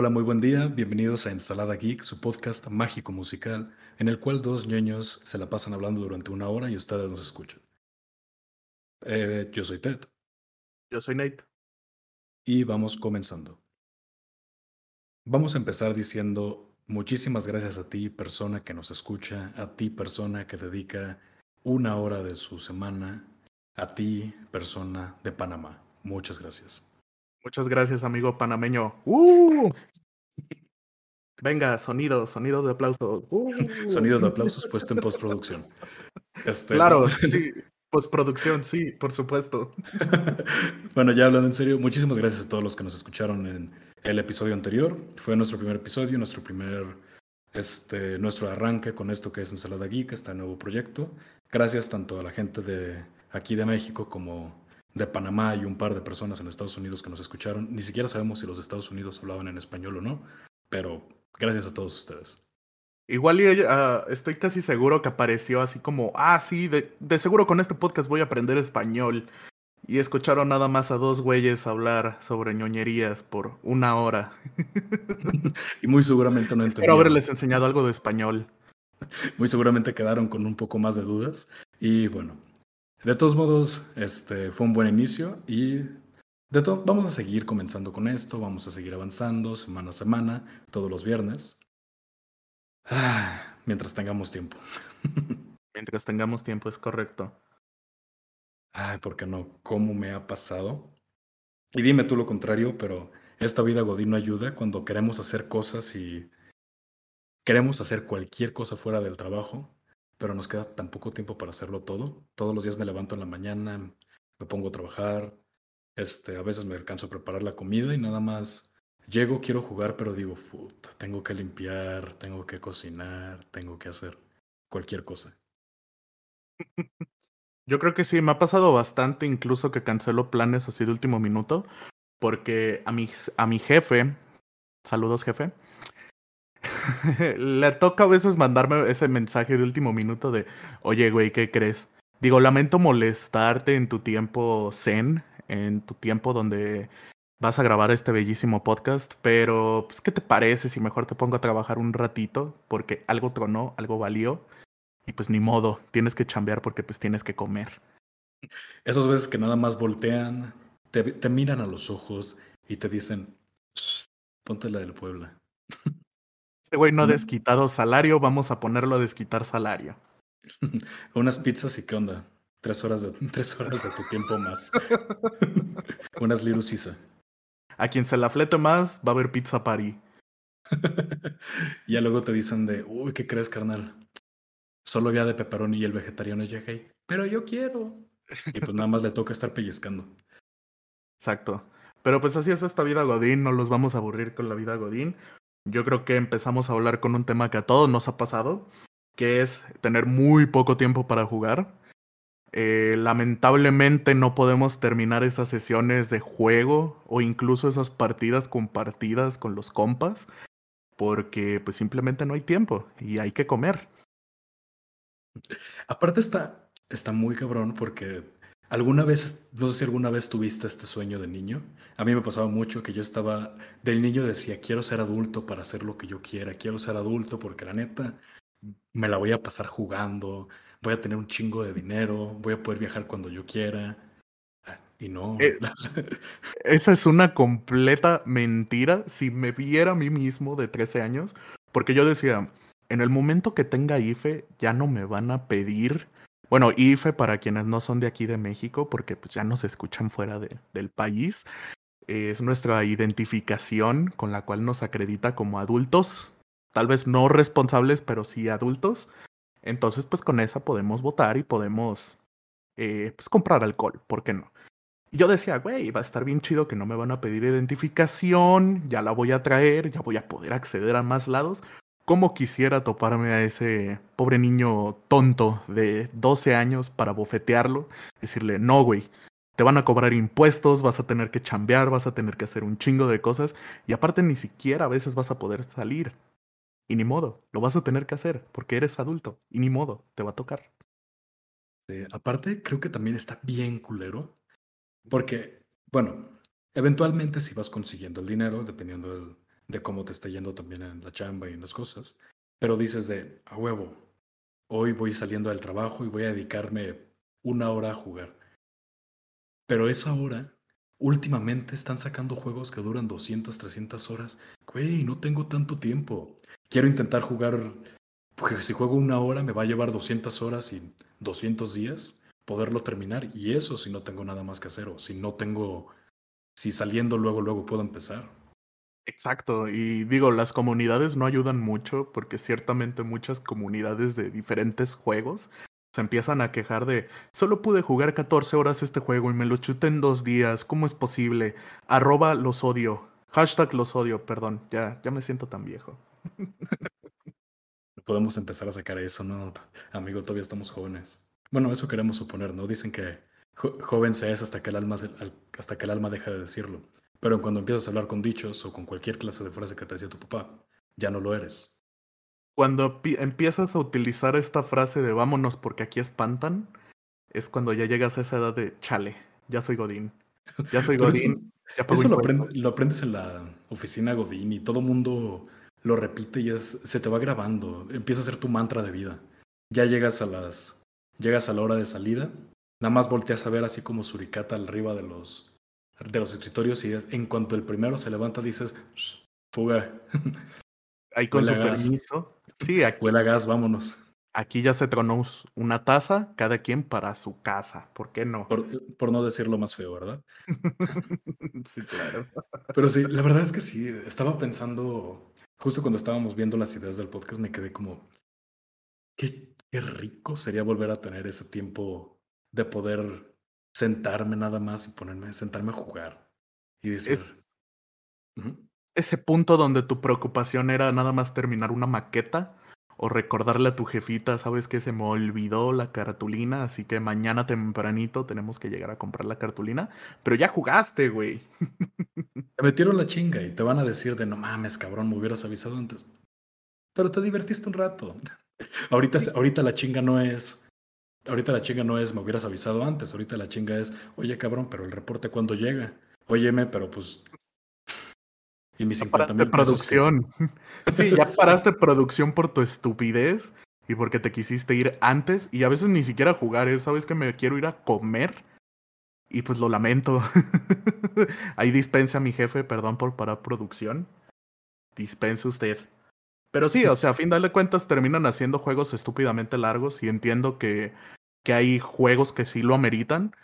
Hola, muy buen día. Bienvenidos a Ensalada Geek, su podcast mágico musical, en el cual dos ñoños se la pasan hablando durante una hora y ustedes nos escuchan. Eh, yo soy Ted. Yo soy Nate. Y vamos comenzando. Vamos a empezar diciendo muchísimas gracias a ti, persona que nos escucha, a ti, persona que dedica una hora de su semana, a ti, persona de Panamá. Muchas gracias. Muchas gracias, amigo panameño. ¡Uh! Venga, sonido, sonido de aplausos. ¡Uh! Sonido de aplausos puesto en postproducción. Este, claro, sí. Postproducción, sí, por supuesto. bueno, ya hablando en serio, muchísimas gracias a todos los que nos escucharon en el episodio anterior. Fue nuestro primer episodio, nuestro primer, este, nuestro arranque con esto que es Ensalada Geek, este nuevo proyecto. Gracias tanto a la gente de aquí de México como de Panamá y un par de personas en Estados Unidos que nos escucharon. Ni siquiera sabemos si los de Estados Unidos hablaban en español o no, pero gracias a todos ustedes. Igual uh, estoy casi seguro que apareció así como, ah, sí, de, de, seguro con este podcast voy a aprender español. Y escucharon nada más a dos güeyes hablar sobre ñoñerías por una hora. y muy seguramente no entendieron. Espero haberles enseñado algo de español. Muy seguramente quedaron con un poco más de dudas. Y bueno, de todos modos, este fue un buen inicio y de todo, vamos a seguir comenzando con esto, vamos a seguir avanzando semana a semana, todos los viernes. Ah, mientras tengamos tiempo. mientras tengamos tiempo, es correcto. Ay, ¿por qué no? ¿Cómo me ha pasado? Y dime tú lo contrario, pero esta vida Godín no ayuda cuando queremos hacer cosas y queremos hacer cualquier cosa fuera del trabajo pero nos queda tan poco tiempo para hacerlo todo. Todos los días me levanto en la mañana, me pongo a trabajar, este, a veces me alcanzo a preparar la comida y nada más llego, quiero jugar, pero digo, puta, tengo que limpiar, tengo que cocinar, tengo que hacer cualquier cosa. Yo creo que sí, me ha pasado bastante incluso que cancelo planes así de último minuto, porque a mi, a mi jefe, saludos jefe, Le toca a veces mandarme ese mensaje de último minuto de, oye, güey, ¿qué crees? Digo, lamento molestarte en tu tiempo zen, en tu tiempo donde vas a grabar este bellísimo podcast, pero pues, ¿qué te parece si mejor te pongo a trabajar un ratito? Porque algo tronó, algo valió, y pues ni modo, tienes que chambear porque pues tienes que comer. Esas veces que nada más voltean, te, te miran a los ojos y te dicen, ponte la del Puebla. Este güey no ha desquitado salario, vamos a ponerlo a desquitar salario. Unas pizzas y qué onda. Tres horas de, tres horas de tu tiempo más. Unas lirusisa. A quien se la flete más, va a haber pizza party. ya luego te dicen de, uy, ¿qué crees, carnal? Solo había de pepperoni y el vegetariano llega ahí. Pero yo quiero. Y pues nada más le toca estar pellizcando. Exacto. Pero pues así es esta vida Godín, no los vamos a aburrir con la vida Godín yo creo que empezamos a hablar con un tema que a todos nos ha pasado, que es tener muy poco tiempo para jugar. Eh, lamentablemente no podemos terminar esas sesiones de juego o incluso esas partidas compartidas con los compas porque pues simplemente no hay tiempo y hay que comer. Aparte está, está muy cabrón porque ¿Alguna vez, no sé si alguna vez tuviste este sueño de niño? A mí me pasaba mucho que yo estaba, del niño decía, quiero ser adulto para hacer lo que yo quiera, quiero ser adulto porque la neta me la voy a pasar jugando, voy a tener un chingo de dinero, voy a poder viajar cuando yo quiera. Ah, y no. Eh, esa es una completa mentira. Si me viera a mí mismo de 13 años, porque yo decía, en el momento que tenga IFE, ya no me van a pedir bueno, IFE para quienes no son de aquí de México, porque pues ya nos escuchan fuera de, del país, es nuestra identificación con la cual nos acredita como adultos, tal vez no responsables, pero sí adultos. Entonces, pues con esa podemos votar y podemos eh, pues comprar alcohol, ¿por qué no? Y yo decía, güey, va a estar bien chido que no me van a pedir identificación, ya la voy a traer, ya voy a poder acceder a más lados. ¿Cómo quisiera toparme a ese pobre niño tonto de 12 años para bofetearlo? Decirle, no, güey, te van a cobrar impuestos, vas a tener que chambear, vas a tener que hacer un chingo de cosas y aparte ni siquiera a veces vas a poder salir. Y ni modo, lo vas a tener que hacer porque eres adulto y ni modo, te va a tocar. aparte, creo que también está bien culero porque, bueno, eventualmente si vas consiguiendo el dinero, dependiendo de cómo te está yendo también en la chamba y en las cosas, pero dices de, a huevo, hoy voy saliendo del trabajo y voy a dedicarme una hora a jugar. Pero esa hora, últimamente están sacando juegos que duran 200, 300 horas. Güey, no tengo tanto tiempo. Quiero intentar jugar, porque si juego una hora me va a llevar 200 horas y 200 días poderlo terminar. Y eso si no tengo nada más que hacer o si no tengo, si saliendo luego, luego puedo empezar. Exacto, y digo, las comunidades no ayudan mucho porque ciertamente muchas comunidades de diferentes juegos se empiezan a quejar de, solo pude jugar 14 horas este juego y me lo chuté en dos días, ¿cómo es posible? Arroba los odio, hashtag los odio, perdón, ya, ya me siento tan viejo. Podemos empezar a sacar eso, ¿no? Amigo, todavía estamos jóvenes. Bueno, eso queremos suponer, ¿no? Dicen que joven se es hasta que, el alma hasta que el alma deja de decirlo. Pero cuando empiezas a hablar con dichos o con cualquier clase de frase que te decía tu papá, ya no lo eres. Cuando empiezas a utilizar esta frase de vámonos porque aquí espantan, es cuando ya llegas a esa edad de chale, ya soy Godín. Ya soy Godín. Eso, lo, aprendes en la oficina Godín y todo mundo lo repite y es, se te va grabando. Empieza a ser tu mantra de vida. Ya llegas a las. Llegas a la hora de salida. Nada más volteas a ver así como suricata arriba de los, de los escritorios y en cuanto el primero se levanta dices, fuga. Ahí con su permiso. Sí, aquí. Huele a gas, vámonos. Aquí ya se tronó una taza, cada quien para su casa. ¿Por qué no? Por, no decirlo más feo, ¿verdad? sí, claro. Pero sí, la verdad es que sí. Estaba pensando, justo cuando estábamos viendo las ideas del podcast, me quedé como, qué, qué rico sería volver a tener ese tiempo de poder sentarme nada más y ponerme, sentarme a jugar y decir ese punto donde tu preocupación era nada más terminar una maqueta o recordarle a tu jefita, sabes que se me olvidó la cartulina, así que mañana tempranito tenemos que llegar a comprar la cartulina, pero ya jugaste, güey. Te metieron la chinga y te van a decir de no mames, cabrón, me hubieras avisado antes. Pero te divertiste un rato. ahorita, ahorita la chinga no es Ahorita la chinga no es me hubieras avisado antes, ahorita la chinga es, oye cabrón, pero el reporte cuando llega. Óyeme, pero pues y mis 50 mil producción. sí, ya paraste producción por tu estupidez y porque te quisiste ir antes y a veces ni siquiera jugar, ¿eh? ¿sabes que me quiero ir a comer? Y pues lo lamento. Ahí dispensa a mi jefe, perdón por parar producción. Dispense usted. Pero sí, o sea, a fin de cuentas terminan haciendo juegos estúpidamente largos y entiendo que, que hay juegos que sí lo ameritan,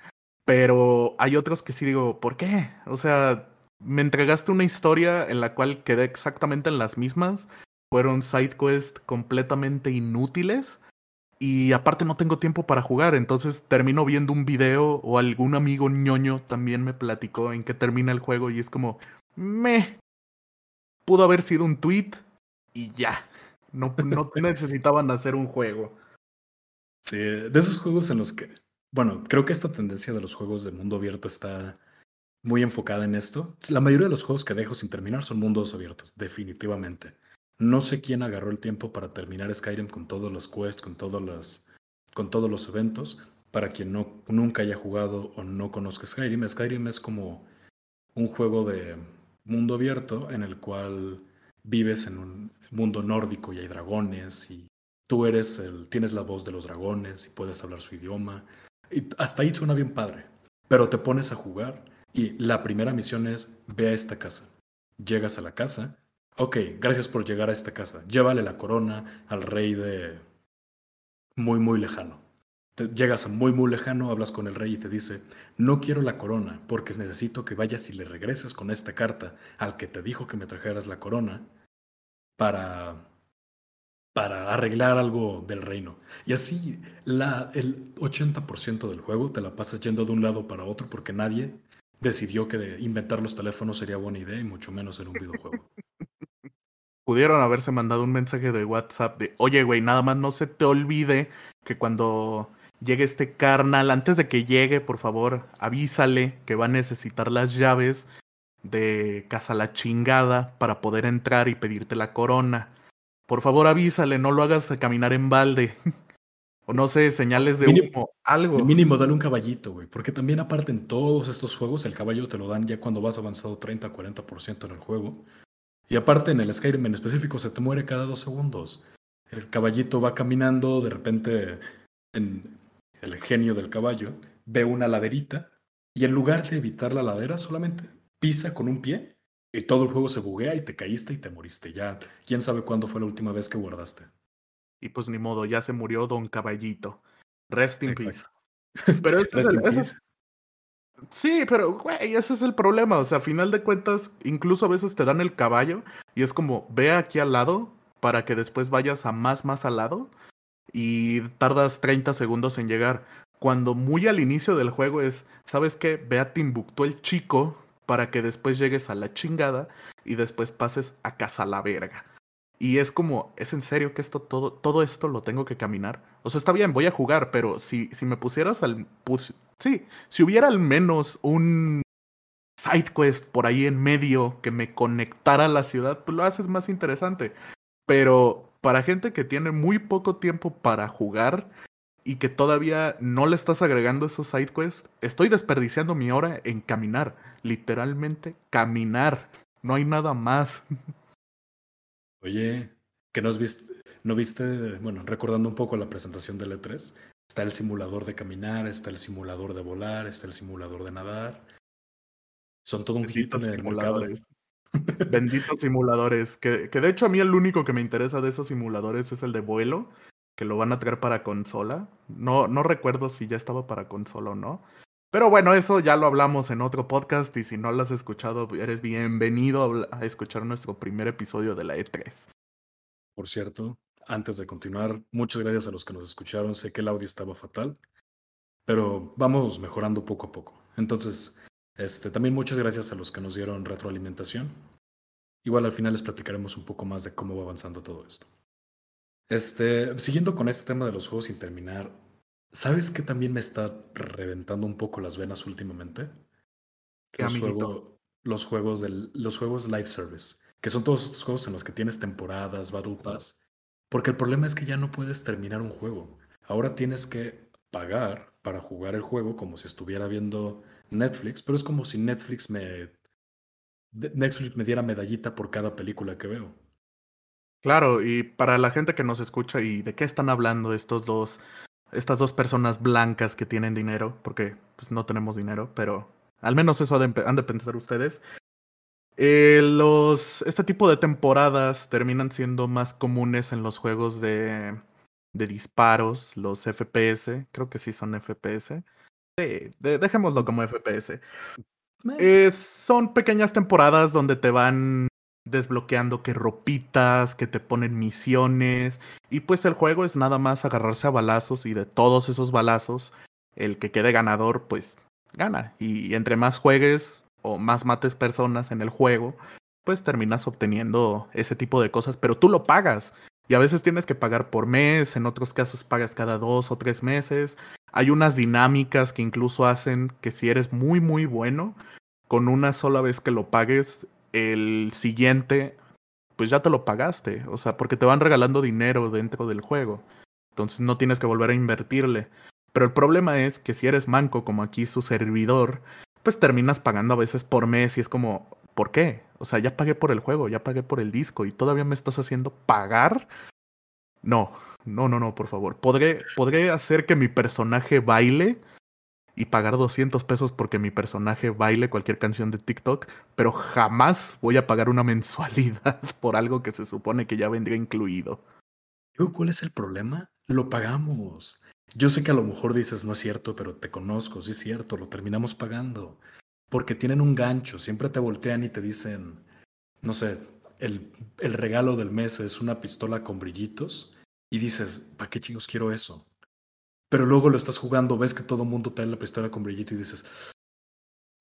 pero hay otros que sí digo, ¿por qué? O sea, me entregaste una historia en la cual quedé exactamente en las mismas. Fueron side quests completamente inútiles. Y aparte no tengo tiempo para jugar, entonces termino viendo un video o algún amigo ñoño también me platicó en qué termina el juego y es como, me. Pudo haber sido un tweet y ya. No, no necesitaban hacer un juego. Sí, de esos juegos en los que, bueno, creo que esta tendencia de los juegos de mundo abierto está muy enfocada en esto. La mayoría de los juegos que dejo sin terminar son mundos abiertos, definitivamente. No sé quién agarró el tiempo para terminar Skyrim con todos los quests, con todos los, con todos los eventos. Para quien no, nunca haya jugado o no conozca Skyrim, Skyrim es como un juego de mundo abierto en el cual vives en un mundo nórdico y hay dragones y tú eres el, tienes la voz de los dragones y puedes hablar su idioma. Hasta ahí suena bien padre, pero te pones a jugar y la primera misión es, ve a esta casa. Llegas a la casa. Ok, gracias por llegar a esta casa. Llévale la corona al rey de... Muy, muy lejano. llegas muy, muy lejano, hablas con el rey y te dice, no quiero la corona porque necesito que vayas y le regreses con esta carta al que te dijo que me trajeras la corona para para arreglar algo del reino. Y así la, el 80% del juego te la pasas yendo de un lado para otro porque nadie decidió que inventar los teléfonos sería buena idea y mucho menos en un videojuego. Pudieron haberse mandado un mensaje de WhatsApp de, oye, güey, nada más no se te olvide que cuando llegue este carnal, antes de que llegue, por favor, avísale que va a necesitar las llaves de Casa La Chingada para poder entrar y pedirte la corona. Por favor, avísale, no lo hagas caminar en balde. O no sé, señales de humo, algo. Mínimo dale un caballito, güey. Porque también aparte en todos estos juegos el caballo te lo dan ya cuando vas avanzado 30, 40% en el juego. Y aparte en el Skyrim en específico se te muere cada dos segundos. El caballito va caminando, de repente en el genio del caballo ve una laderita y en lugar de evitar la ladera solamente pisa con un pie y todo el juego se buguea y te caíste y te moriste. Ya, quién sabe cuándo fue la última vez que guardaste. Y pues ni modo, ya se murió Don Caballito. Rest in peace. Pero es Sí, pero güey, ese es el problema. O sea, a final de cuentas, incluso a veces te dan el caballo y es como, ve aquí al lado para que después vayas a más, más al lado y tardas 30 segundos en llegar. Cuando muy al inicio del juego es, ¿sabes qué? Ve a Timbuktu el chico para que después llegues a la chingada y después pases a casa la verga. Y es como, ¿es en serio que esto todo, todo esto lo tengo que caminar? O sea, está bien, voy a jugar, pero si, si me pusieras al. sí, si hubiera al menos un side quest por ahí en medio que me conectara a la ciudad, pues lo haces más interesante. Pero para gente que tiene muy poco tiempo para jugar y que todavía no le estás agregando esos side quests, estoy desperdiciando mi hora en caminar. Literalmente caminar. No hay nada más. Oye, que no viste, no viste, bueno, recordando un poco la presentación del E3, está el simulador de caminar, está el simulador de volar, está el simulador de nadar. Son todo un hit simuladores. Benditos simuladores. Que, que de hecho a mí el único que me interesa de esos simuladores es el de vuelo, que lo van a traer para consola. No, no recuerdo si ya estaba para consola o no. Pero bueno, eso ya lo hablamos en otro podcast y si no lo has escuchado, eres bienvenido a escuchar nuestro primer episodio de la E3. Por cierto, antes de continuar, muchas gracias a los que nos escucharon. Sé que el audio estaba fatal, pero vamos mejorando poco a poco. Entonces, este, también muchas gracias a los que nos dieron retroalimentación. Igual al final les platicaremos un poco más de cómo va avanzando todo esto. Este, siguiendo con este tema de los juegos sin terminar, ¿Sabes qué también me está reventando un poco las venas últimamente? Los, los, juegos del, los juegos live service, que son todos estos juegos en los que tienes temporadas, Battle Pass. Porque el problema es que ya no puedes terminar un juego. Ahora tienes que pagar para jugar el juego como si estuviera viendo Netflix, pero es como si Netflix me Netflix me diera medallita por cada película que veo. Claro, y para la gente que nos escucha y de qué están hablando estos dos estas dos personas blancas que tienen dinero, porque pues, no tenemos dinero, pero al menos eso han de, pensar ustedes. Eh, los, este tipo de temporadas terminan siendo más comunes en los juegos de, de disparos, los FPS, creo que sí son FPS. Sí, dejémoslo como FPS. Eh, son pequeñas temporadas donde te van desbloqueando que ropitas, que te ponen misiones. Y pues el juego es nada más agarrarse a balazos y de todos esos balazos, el que quede ganador, pues gana. Y entre más juegues o más mates personas en el juego, pues terminas obteniendo ese tipo de cosas, pero tú lo pagas. Y a veces tienes que pagar por mes, en otros casos pagas cada dos o tres meses. Hay unas dinámicas que incluso hacen que si eres muy muy bueno, con una sola vez que lo pagues, el siguiente, pues ya te lo pagaste, o sea, porque te van regalando dinero dentro del juego. Entonces no tienes que volver a invertirle. Pero el problema es que si eres manco, como aquí su servidor, pues terminas pagando a veces por mes y es como, ¿por qué? O sea, ya pagué por el juego, ya pagué por el disco y todavía me estás haciendo pagar. No, no, no, no, por favor. ¿Podré, podré hacer que mi personaje baile y pagar 200 pesos porque mi personaje baile cualquier canción de TikTok, pero jamás voy a pagar una mensualidad por algo que se supone que ya vendría incluido. ¿Cuál es el problema? Lo pagamos. Yo sé que a lo mejor dices no es cierto, pero te conozco, sí es cierto, lo terminamos pagando. Porque tienen un gancho, siempre te voltean y te dicen, no sé, el, el regalo del mes es una pistola con brillitos y dices, ¿para qué chicos quiero eso? Pero luego lo estás jugando, ves que todo mundo trae la pistola con brillito y dices,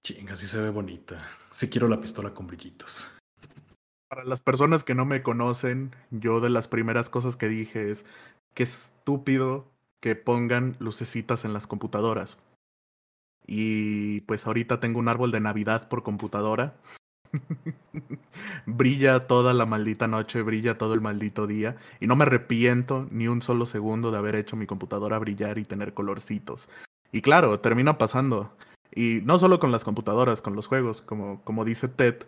chinga, sí se ve bonita. Sí quiero la pistola con brillitos. Para las personas que no me conocen, yo de las primeras cosas que dije es, qué estúpido que pongan lucecitas en las computadoras. Y pues ahorita tengo un árbol de Navidad por computadora brilla toda la maldita noche, brilla todo el maldito día. Y no me arrepiento ni un solo segundo de haber hecho mi computadora brillar y tener colorcitos. Y claro, termina pasando. Y no solo con las computadoras, con los juegos, como, como dice Ted,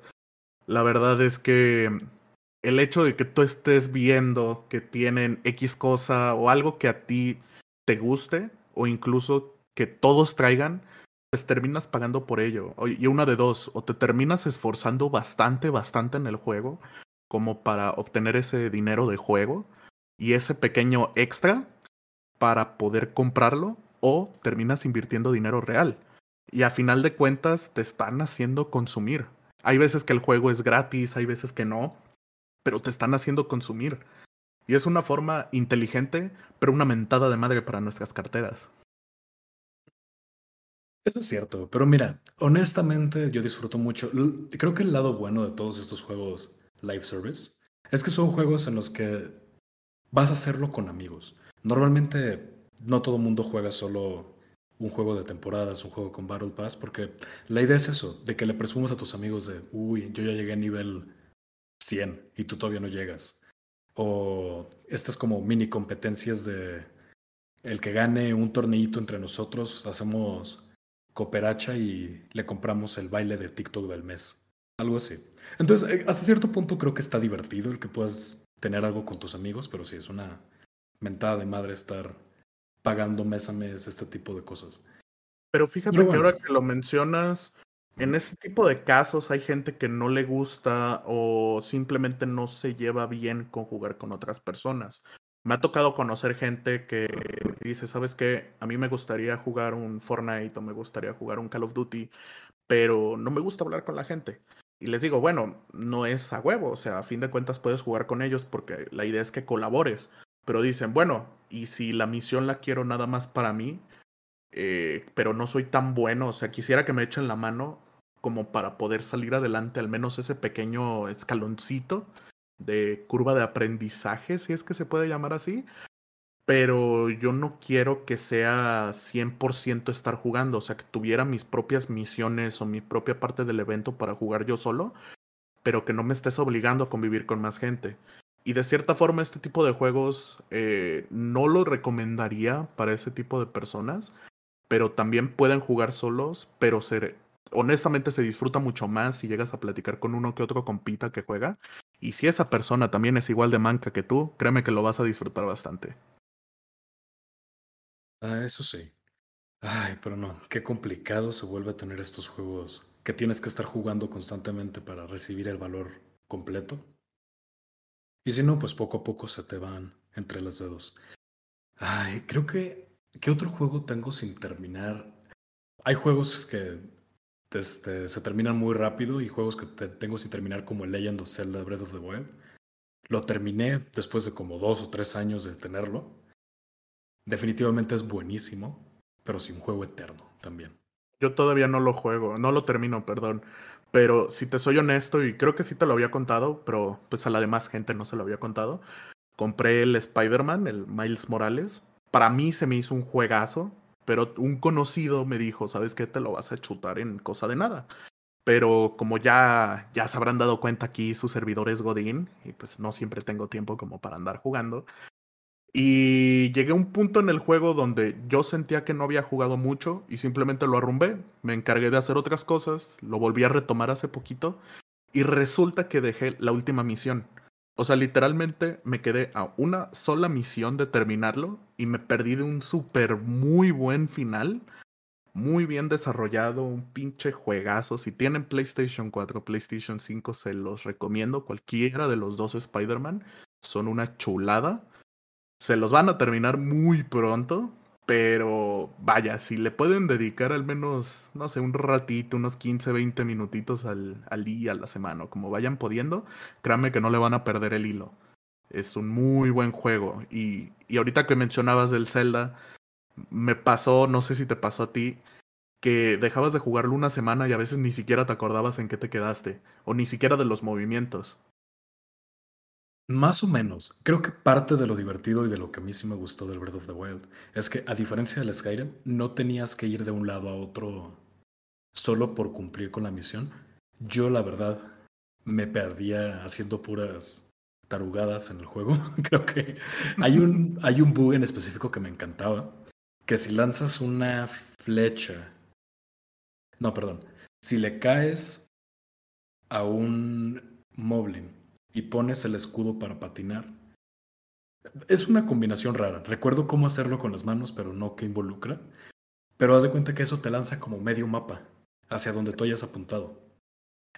La verdad es que el hecho de que tú estés viendo que tienen X cosa o algo que a ti te guste o incluso que todos traigan, pues terminas pagando por ello. Y una de dos, o te terminas esforzando bastante, bastante en el juego como para obtener ese dinero de juego y ese pequeño extra para poder comprarlo o terminas invirtiendo dinero real. Y a final de cuentas te están haciendo consumir. Hay veces que el juego es gratis, hay veces que no, pero te están haciendo consumir. Y es una forma inteligente, pero una mentada de madre para nuestras carteras. Eso es cierto, pero mira, honestamente yo disfruto mucho. Creo que el lado bueno de todos estos juegos live service es que son juegos en los que vas a hacerlo con amigos. Normalmente no todo el mundo juega solo un juego de temporadas, un juego con Battle Pass, porque la idea es eso, de que le presumas a tus amigos de, uy, yo ya llegué a nivel 100 y tú todavía no llegas. O estas como mini competencias de el que gane un torneito entre nosotros, hacemos cooperacha y le compramos el baile de TikTok del mes. Algo así. Entonces, eh, hasta cierto punto creo que está divertido el que puedas tener algo con tus amigos, pero sí, es una mentada de madre estar pagando mes a mes este tipo de cosas. Pero fíjate que ahora que lo mencionas, en ese tipo de casos hay gente que no le gusta o simplemente no se lleva bien con jugar con otras personas. Me ha tocado conocer gente que dice, ¿sabes qué? A mí me gustaría jugar un Fortnite o me gustaría jugar un Call of Duty, pero no me gusta hablar con la gente. Y les digo, bueno, no es a huevo, o sea, a fin de cuentas puedes jugar con ellos porque la idea es que colabores. Pero dicen, bueno, y si la misión la quiero nada más para mí, eh, pero no soy tan bueno, o sea, quisiera que me echen la mano como para poder salir adelante, al menos ese pequeño escaloncito de curva de aprendizaje, si es que se puede llamar así. Pero yo no quiero que sea 100% estar jugando, o sea, que tuviera mis propias misiones o mi propia parte del evento para jugar yo solo, pero que no me estés obligando a convivir con más gente. Y de cierta forma este tipo de juegos eh, no lo recomendaría para ese tipo de personas, pero también pueden jugar solos, pero ser, honestamente se disfruta mucho más si llegas a platicar con uno que otro compita que juega. Y si esa persona también es igual de manca que tú, créeme que lo vas a disfrutar bastante. Ah, eso sí. Ay, pero no, qué complicado se vuelve a tener estos juegos que tienes que estar jugando constantemente para recibir el valor completo. Y si no, pues poco a poco se te van entre los dedos. Ay, creo que. ¿Qué otro juego tengo sin terminar? Hay juegos que este, se terminan muy rápido y juegos que tengo sin terminar como el Legend of Zelda Breath of the Wild. Lo terminé después de como dos o tres años de tenerlo. Definitivamente es buenísimo, pero sin un juego eterno también. Yo todavía no lo juego, no lo termino, perdón. Pero si te soy honesto, y creo que sí te lo había contado, pero pues a la demás gente no se lo había contado. Compré el Spider-Man, el Miles Morales. Para mí se me hizo un juegazo pero un conocido me dijo, ¿sabes qué? Te lo vas a chutar en cosa de nada. Pero como ya, ya se habrán dado cuenta aquí, su servidor es Godín, y pues no siempre tengo tiempo como para andar jugando. Y llegué a un punto en el juego donde yo sentía que no había jugado mucho y simplemente lo arrumbé. Me encargué de hacer otras cosas, lo volví a retomar hace poquito y resulta que dejé la última misión. O sea, literalmente me quedé a una sola misión de terminarlo y me perdí de un súper muy buen final. Muy bien desarrollado, un pinche juegazo. Si tienen PlayStation 4, PlayStation 5, se los recomiendo. Cualquiera de los dos Spider-Man son una chulada. Se los van a terminar muy pronto. Pero vaya, si le pueden dedicar al menos, no sé, un ratito, unos 15, 20 minutitos al, al día, a la semana, como vayan pudiendo, créanme que no le van a perder el hilo. Es un muy buen juego. Y, y ahorita que mencionabas del Zelda, me pasó, no sé si te pasó a ti, que dejabas de jugarlo una semana y a veces ni siquiera te acordabas en qué te quedaste, o ni siquiera de los movimientos. Más o menos. Creo que parte de lo divertido y de lo que a mí sí me gustó del Breath of the Wild es que, a diferencia del Skyrim, no tenías que ir de un lado a otro solo por cumplir con la misión. Yo, la verdad, me perdía haciendo puras tarugadas en el juego. Creo que hay un, hay un bug en específico que me encantaba, que si lanzas una flecha... No, perdón. Si le caes a un Moblin y pones el escudo para patinar, es una combinación rara. Recuerdo cómo hacerlo con las manos, pero no que involucra. Pero haz de cuenta que eso te lanza como medio mapa hacia donde tú hayas apuntado.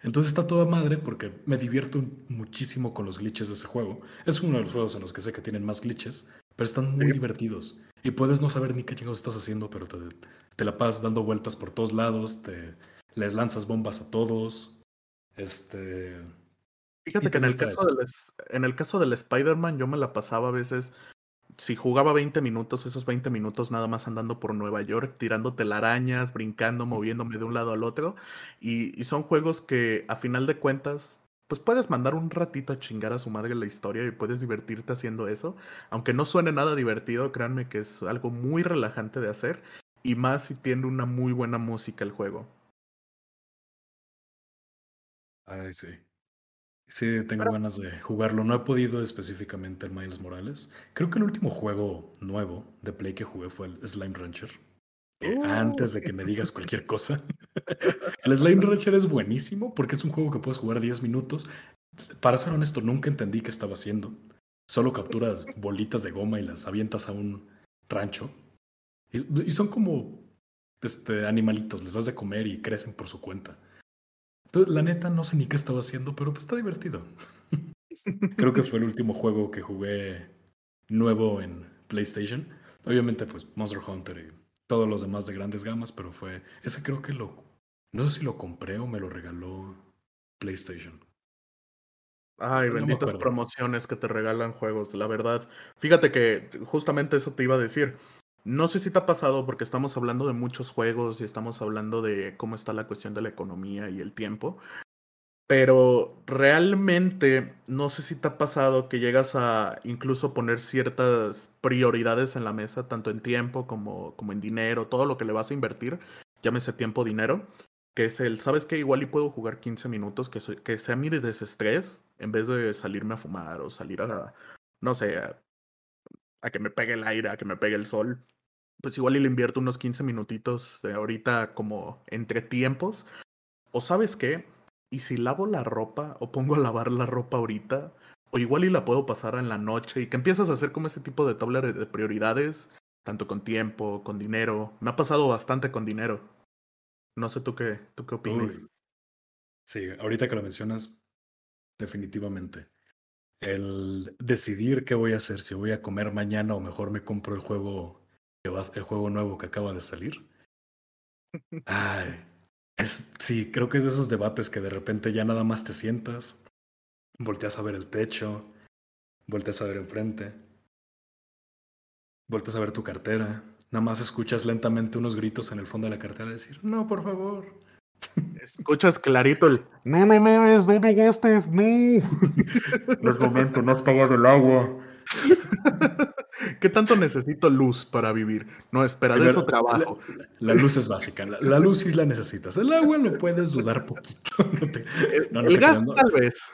Entonces está toda madre porque me divierto muchísimo con los glitches de ese juego. Es uno de los juegos en los que sé que tienen más glitches, pero están muy divertidos. Y puedes no saber ni qué chingados estás haciendo, pero te, te, la pasas dando vueltas por todos lados, te les lanzas bombas a todos. Este. Fíjate que en el, caso del, en el caso del Spider-Man yo me la pasaba a veces si jugaba 20 minutos, esos 20 minutos nada más andando por Nueva York, tirando telarañas, brincando, moviéndome de un lado al otro. Y, son juegos que a final de cuentas, pues puedes mandar un ratito a chingar a su madre la historia y puedes divertirte haciendo eso. Aunque no suene nada divertido, créanme que es algo muy relajante de hacer. Y más si tiene una muy buena música el juego. Ay, sí. Sí, tengo ganas de jugarlo. No he podido específicamente el Miles Morales. Creo que el último juego nuevo de Play que jugué fue el Slime Rancher. Uh. antes de que me digas cualquier cosa. el Slime Rancher es buenísimo porque es un juego que puedes jugar 10 minutos. Para ser honesto, nunca entendí qué estaba haciendo. Solo capturas bolitas de goma y las avientas a un rancho. Y, son como este, animalitos, les das de comer y crecen por su cuenta. Entonces, la neta, no sé ni qué estaba haciendo, pero pues está divertido. Creo que fue el último juego que jugué nuevo en PlayStation. Obviamente, pues Monster Hunter y todos los demás de grandes gamas, pero fue. Ese creo que lo. No sé si lo compré o me lo regaló PlayStation. Ay, benditas promociones que te regalan juegos, la verdad. Fíjate que justamente eso te iba a decir. No sé si te ha pasado porque estamos hablando de muchos juegos y estamos hablando de cómo está la cuestión de la economía y el tiempo. Pero realmente no sé si te ha pasado que llegas a incluso poner ciertas prioridades en la mesa, tanto en tiempo como, como en dinero, todo lo que le vas a invertir, llámese tiempo, dinero, que es el, ¿sabes qué? Igual y puedo jugar 15 minutos, que, que sea mi desestrés, en vez de salirme a fumar o salir a, no sé, que me pegue el aire, a que me pegue el sol, pues igual y le invierto unos 15 minutitos de ahorita como entre tiempos. O sabes qué, y si lavo la ropa o pongo a lavar la ropa ahorita, o igual y la puedo pasar en la noche y que empiezas a hacer como ese tipo de tabla de prioridades, tanto con tiempo, con dinero. Me ha pasado bastante con dinero. No sé tú qué, tú qué opinas. Sí, ahorita que lo mencionas, definitivamente el decidir qué voy a hacer, si voy a comer mañana o mejor me compro el juego que va, el juego nuevo que acaba de salir. Ay, es, sí, creo que es de esos debates que de repente ya nada más te sientas, volteas a ver el techo, volteas a ver enfrente, volteas a ver tu cartera, nada más escuchas lentamente unos gritos en el fondo de la cartera decir, no, por favor, Escuchas clarito el no me memes, no me gastes, no. No es momento, no has pagado el agua. ¿Qué tanto necesito luz para vivir? No, espera, de eso trabajo. La, luz es básica, la, luz sí la necesitas. El agua lo puedes dudar poquito. el gas tal vez.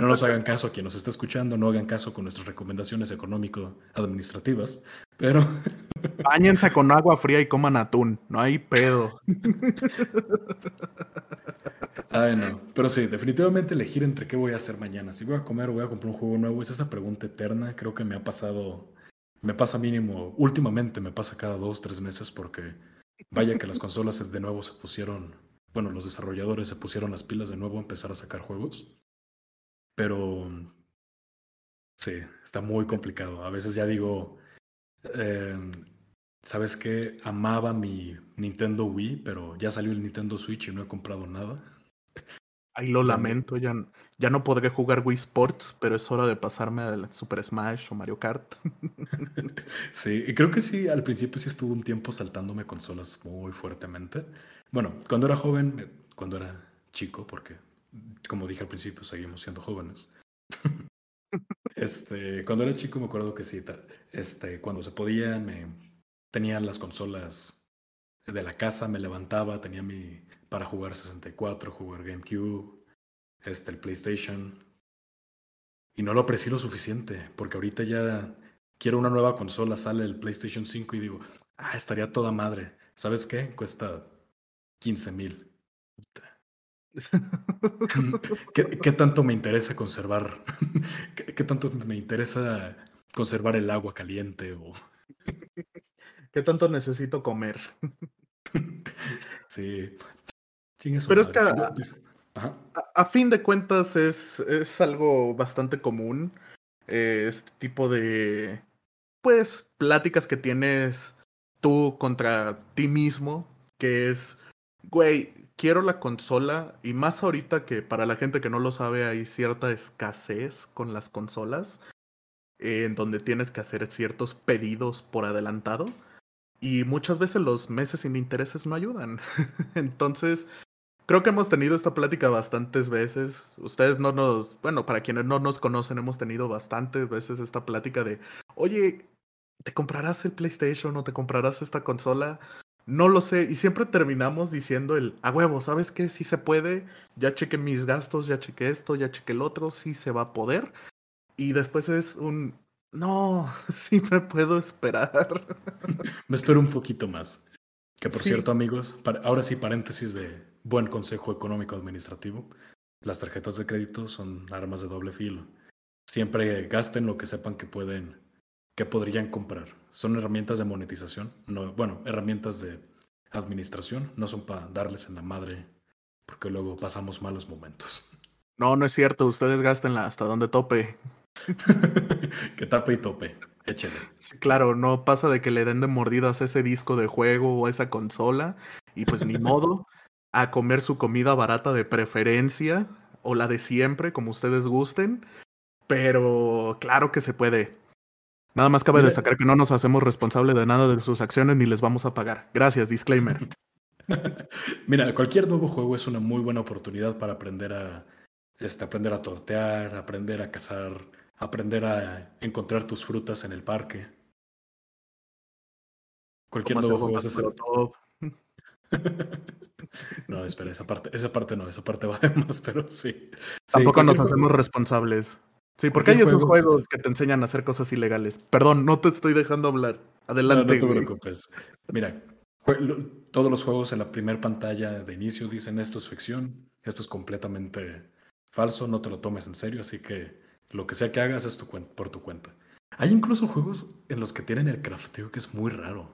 no nos hagan caso a quien nos está escuchando, no hagan caso con nuestras recomendaciones económico-administrativas, pero... Báñense con agua fría y coman atún, no hay pedo. Ay, no. Pero sí, definitivamente elegir entre qué voy a hacer mañana. Si voy a comer o voy a comprar un juego nuevo, es esa pregunta eterna. Creo que me ha pasado, me pasa mínimo, últimamente me pasa cada dos, tres meses porque vaya que las consolas de nuevo se pusieron, bueno, los desarrolladores se pusieron las pilas de nuevo a empezar a sacar juegos. Pero sí, está muy complicado. A veces ya digo, em, ¿sabes qué? Amaba mi Nintendo Wii, pero ya salió el Nintendo Switch y no he comprado nada. Ay, lo lamento, ya, ya no podré jugar Wii Sports, pero es hora de pasarme al Super Smash o Mario Kart. sí, y creo que sí, al principio sí estuvo un tiempo saltándome consolas muy fuertemente. Bueno, cuando era joven, cuando era chico, porque como dije al principio, seguimos siendo jóvenes. este, cuando era chico me acuerdo que sí, este, cuando se podía, me tenía las consolas de la casa, me levantaba, tenía mi para jugar 64, jugar GameCube, este, el PlayStation. Y no lo aprecié lo suficiente, porque ahorita ya quiero una nueva consola, sale el PlayStation 5 y digo, ah, estaría toda madre. ¿Sabes qué? Cuesta 15 mil. ¿Qué, tanto me interesa conservar? ¿Qué, tanto me interesa conservar el agua caliente? O... ¿Qué tanto necesito comer? sí. Pero es que a, fin de cuentas es, es algo bastante común. Eh, este tipo de, pues, pláticas que tienes tú contra ti mismo, que es, güey, quiero la consola y más ahorita que para la gente que no lo sabe hay cierta escasez con las consolas, en donde tienes que hacer ciertos pedidos por adelantado y muchas veces los meses sin intereses no ayudan. Entonces, creo que hemos tenido esta plática bastantes veces. Ustedes no nos, bueno, para quienes no nos conocen, hemos tenido bastantes veces esta plática de, oye, ¿te comprarás el PlayStation o te comprarás esta consola? No lo sé, y siempre terminamos diciendo el, a huevo, ¿sabes qué? Sí se puede, ya chequé mis gastos, ya chequé esto, ya chequé el otro, sí se va a poder. Y después es un, no, sí me puedo esperar. me espero un poquito más. Que por cierto, amigos, ahora sí paréntesis de buen consejo económico administrativo. Las tarjetas de crédito son armas de doble filo. Siempre gasten lo que sepan que pueden que podrían comprar. Son herramientas de monetización, no, bueno, herramientas de administración, no son para darles en la madre, porque luego pasamos malos momentos. No, no es cierto, ustedes gastenla hasta donde tope. que tape y tope, échele. claro, no pasa de que le den de mordidas ese disco de juego o esa consola, y pues ni modo, a comer su comida barata de preferencia, o la de siempre, como ustedes gusten, pero claro que se puede. Nada más cabe destacar que no nos hacemos responsable de nada de sus acciones ni les vamos a pagar. Gracias, disclaimer. Mira, cualquier nuevo juego es una muy buena oportunidad para aprender a, este, aprender a tortear, aprender a cazar, aprender a encontrar tus frutas en el parque. Cualquier nuevo juego es no, espera, esa parte, esa parte no, esa parte va de más, pero sí. Tampoco nos hacemos responsables. Sí, porque hay esos juegos que te enseñan a hacer cosas ilegales. Perdón, no te estoy dejando hablar. Adelante. No, no te preocupes. Mira, todos los juegos en la primera pantalla de inicio dicen esto es ficción, esto es completamente falso, no te lo tomes en serio, así que lo que sea que hagas es tu por tu cuenta. Hay incluso juegos en los que tienen el crafteo que es muy raro.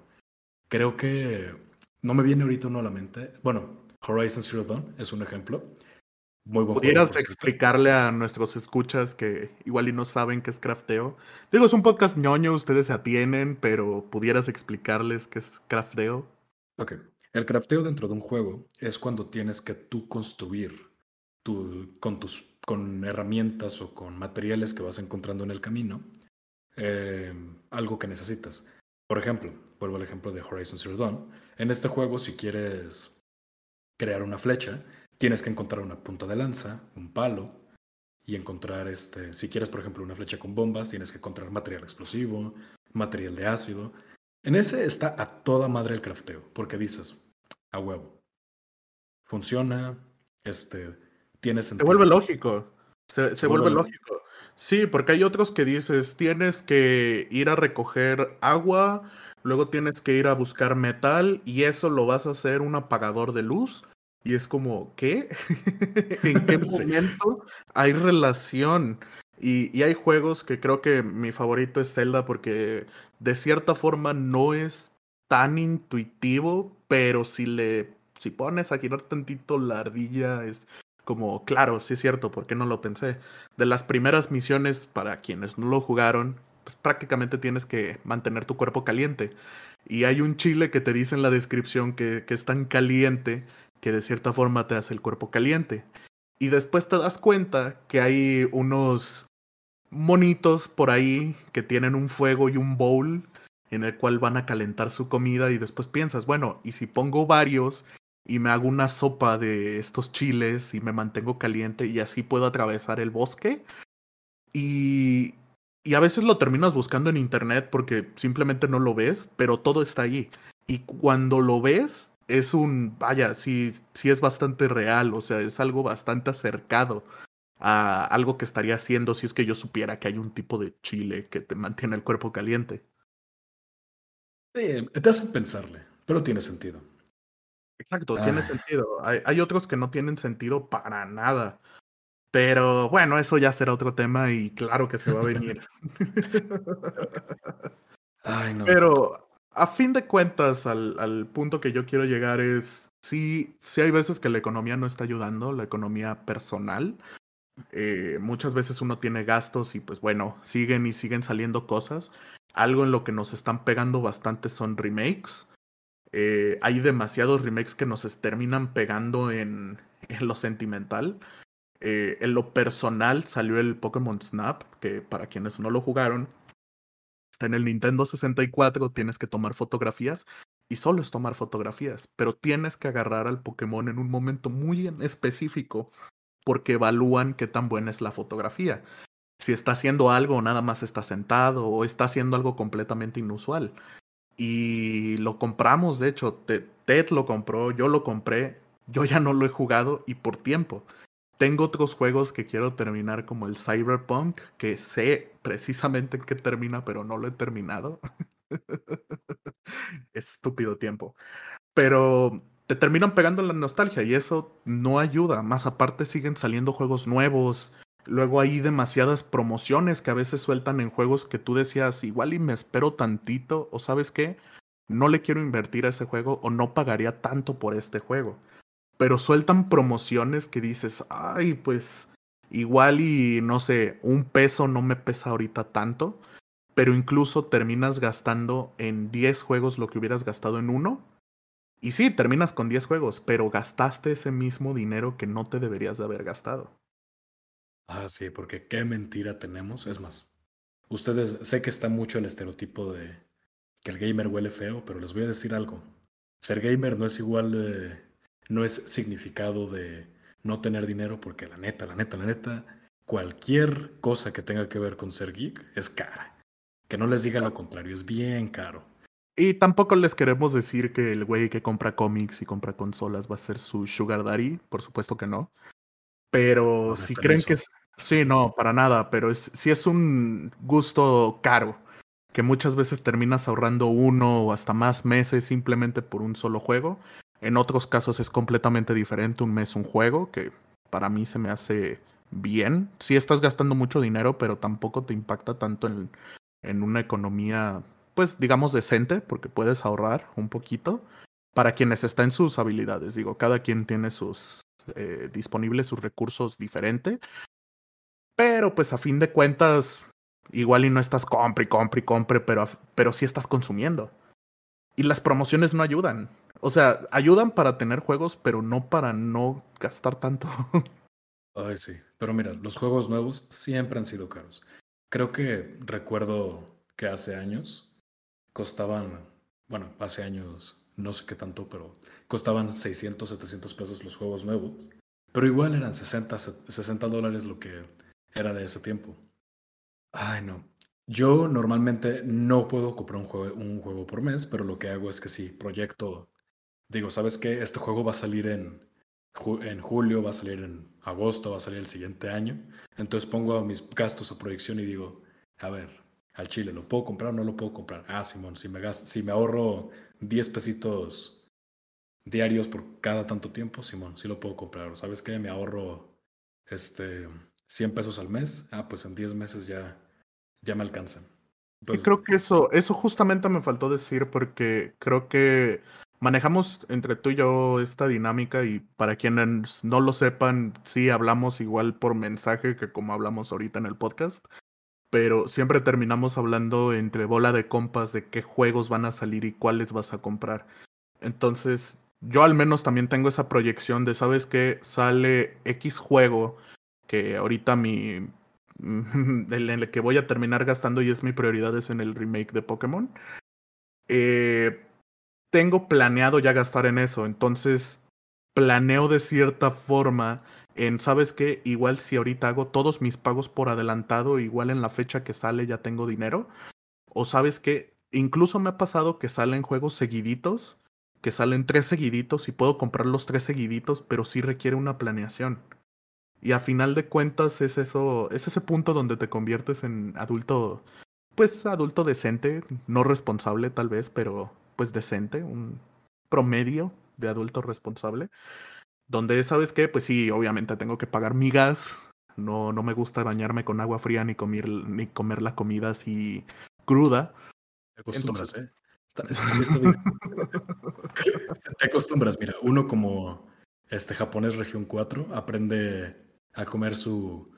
Creo que no me viene ahorita uno a la mente. Bueno, Horizon Zero Dawn es un ejemplo ¿Pudieras explicarle a nuestros escuchas que igual y no saben qué es crafteo? Digo, es un podcast ñoño, ustedes se atienen, pero ¿pudieras explicarles qué es crafteo? Ok. El crafteo dentro de un juego es cuando tienes que tú construir con, tus, con herramientas o con materiales que vas encontrando en el camino em, algo que necesitas. Por ejemplo, vuelvo al ejemplo de Horizon Zero Dawn. En este juego, si quieres crear una flecha, tienes que encontrar una punta de lanza, un palo, y encontrar, este, si quieres, por ejemplo, una flecha con bombas, tienes que encontrar material explosivo, material de ácido. En ese está a toda madre el crafteo, porque dices, a huevo. Funciona, este, tiene sentido. Se vuelve lógico. Se, vuelve, lógico. Sí, porque hay otros que dices, tienes que ir a recoger agua, luego tienes que ir a buscar metal y eso lo vas a hacer un apagador de luz y es como, ¿qué? ¿En qué momento hay relación? Y, hay juegos que creo que mi favorito es Zelda porque de cierta forma no es tan intuitivo, pero si le si pones a girar tantito la ardilla es como, claro, sí es cierto, ¿por qué no lo pensé? De las primeras misiones, para quienes no lo jugaron, pues prácticamente tienes que mantener tu cuerpo caliente. Y hay un chile que te dice en la descripción que, que es tan caliente que de cierta forma te hace el cuerpo caliente. Y después te das cuenta que hay unos monitos por ahí que tienen un fuego y un bowl en el cual van a calentar su comida y después piensas, bueno, ¿y si pongo varios y me hago una sopa de estos chiles y me mantengo caliente y así puedo atravesar el bosque? Y, y a veces lo terminas buscando en internet porque simplemente no lo ves, pero todo está ahí. Y cuando lo ves, es un, vaya, sí, sí es bastante real, o sea, es algo bastante acercado a algo que estaría haciendo si es que yo supiera que hay un tipo de chile que te mantiene el cuerpo caliente. Sí, te hace pensarle, pero tiene sentido. Exacto, tiene sentido. Hay, hay, otros que no tienen sentido para nada. Pero bueno, eso ya será otro tema y claro que se va a venir. Ay, no. Pero a fin de cuentas, al, al, punto que yo quiero llegar es, sí, sí hay veces que la economía no está ayudando, la economía personal. Eh, muchas veces uno tiene gastos y pues bueno, siguen y siguen saliendo cosas. Algo en lo que nos están pegando bastante son remakes. Eh, hay demasiados remakes que nos terminan pegando en, en lo sentimental. Eh, en lo personal salió el Pokémon Snap, que para quienes no lo jugaron, en el Nintendo 64, tienes que tomar fotografías y solo es tomar fotografías, pero tienes que agarrar al Pokémon en un momento muy específico porque evalúan qué tan buena es la fotografía. Si está haciendo algo o nada más está sentado o está haciendo algo completamente inusual. Y lo compramos, de hecho, Ted lo compró, yo lo compré, yo ya no lo he jugado y por tiempo. Tengo otros juegos que quiero terminar como el Cyberpunk, que sé precisamente en qué termina, pero no lo he terminado. Estúpido tiempo. Pero te terminan pegando la nostalgia y eso no ayuda. Más aparte siguen saliendo juegos nuevos. Luego hay demasiadas promociones que a veces sueltan en juegos que tú decías, igual y me espero tantito, o sabes qué, no le quiero invertir a ese juego o no pagaría tanto por este juego pero sueltan promociones que dices, ay, pues igual y no sé, un peso no me pesa ahorita tanto, pero incluso terminas gastando en 10 juegos lo que hubieras gastado en uno. Y sí, terminas con 10 juegos, pero gastaste ese mismo dinero que no te deberías de haber gastado. Ah, sí, porque qué mentira tenemos. Es más, ustedes, sé que está mucho el estereotipo de que el gamer huele feo, pero les voy a decir algo. Ser gamer no es igual de no es significado de no tener dinero, porque la neta, la neta, la neta, cualquier cosa que tenga que ver con ser geek es cara. Que no les diga lo contrario, es bien caro. Y tampoco les queremos decir que el güey que compra cómics y compra consolas va a ser su sugar daddy, por supuesto que no. Pero si creen que es... Sí, no, para nada, pero es, si es un gusto caro, que muchas veces terminas ahorrando uno o hasta más meses simplemente por un solo juego, en otros casos es completamente diferente, un mes un juego, que para mí se me hace bien. Sí estás gastando mucho dinero, pero tampoco te impacta tanto en, en una economía, pues digamos, decente, porque puedes ahorrar un poquito. Para quienes está en sus habilidades, digo, cada quien tiene sus eh, disponibles sus recursos diferente. Pero pues a fin de cuentas, igual y no estás compre compre y compre, pero, pero sí estás consumiendo. Y las promociones no ayudan. O sea, ayudan para tener juegos, pero no para no gastar tanto. Ay, sí. Pero mira, los juegos nuevos siempre han sido caros. Creo que recuerdo que hace años costaban, bueno, hace años no sé qué tanto, pero costaban 600, 700 pesos los juegos nuevos. Pero igual eran 60, 60 dólares lo que era de ese tiempo. Ay, no. Yo normalmente no puedo comprar un juego, un juego por mes, pero lo que hago es que sí, proyecto digo, ¿sabes qué? Este juego va a salir en, en julio, va a salir en agosto, va a salir el siguiente año. Entonces pongo mis gastos a proyección y digo, a ver, al chile, ¿lo puedo comprar o no lo puedo comprar? Ah, Simón, si me, si me ahorro 10 pesitos diarios por cada tanto tiempo, Simón, sí lo puedo comprar. ¿Sabes qué? Me ahorro este, 100 pesos al mes. Ah, pues en 10 meses ya, ya me alcanzan. y creo que eso, eso justamente me faltó decir porque creo que manejamos entre tú y yo esta dinámica y para quienes no lo sepan, sí hablamos igual por mensaje que como hablamos ahorita en el podcast, pero siempre terminamos hablando entre bola de compas de qué juegos van a salir y cuáles vas a comprar. Entonces, yo al menos también tengo esa proyección de, ¿sabes qué? Sale X juego que ahorita mi... en el que voy a terminar gastando y es mi prioridad es en el remake de Pokémon. Eh, tengo planeado ya gastar en eso, entonces planeo de cierta forma en, ¿sabes qué? Igual si ahorita hago todos mis pagos por adelantado, igual en la fecha que sale ya tengo dinero. O sabes qué? Incluso me ha pasado que salen juegos seguiditos, que salen tres seguiditos y puedo comprar los tres seguiditos, pero sí requiere una planeación. Y a final de cuentas es eso, es ese punto donde te conviertes en adulto, pues adulto decente, no responsable tal vez, pero pues decente, un promedio de adulto responsable. Donde, ¿sabes qué? Pues sí, obviamente tengo que pagar mi gas. No, no me gusta bañarme con agua fría ni comer, ni comer la comida así cruda. Te acostumbras, ¿eh? Te acostumbras, mira, uno como este japonés región 4 aprende a comer su,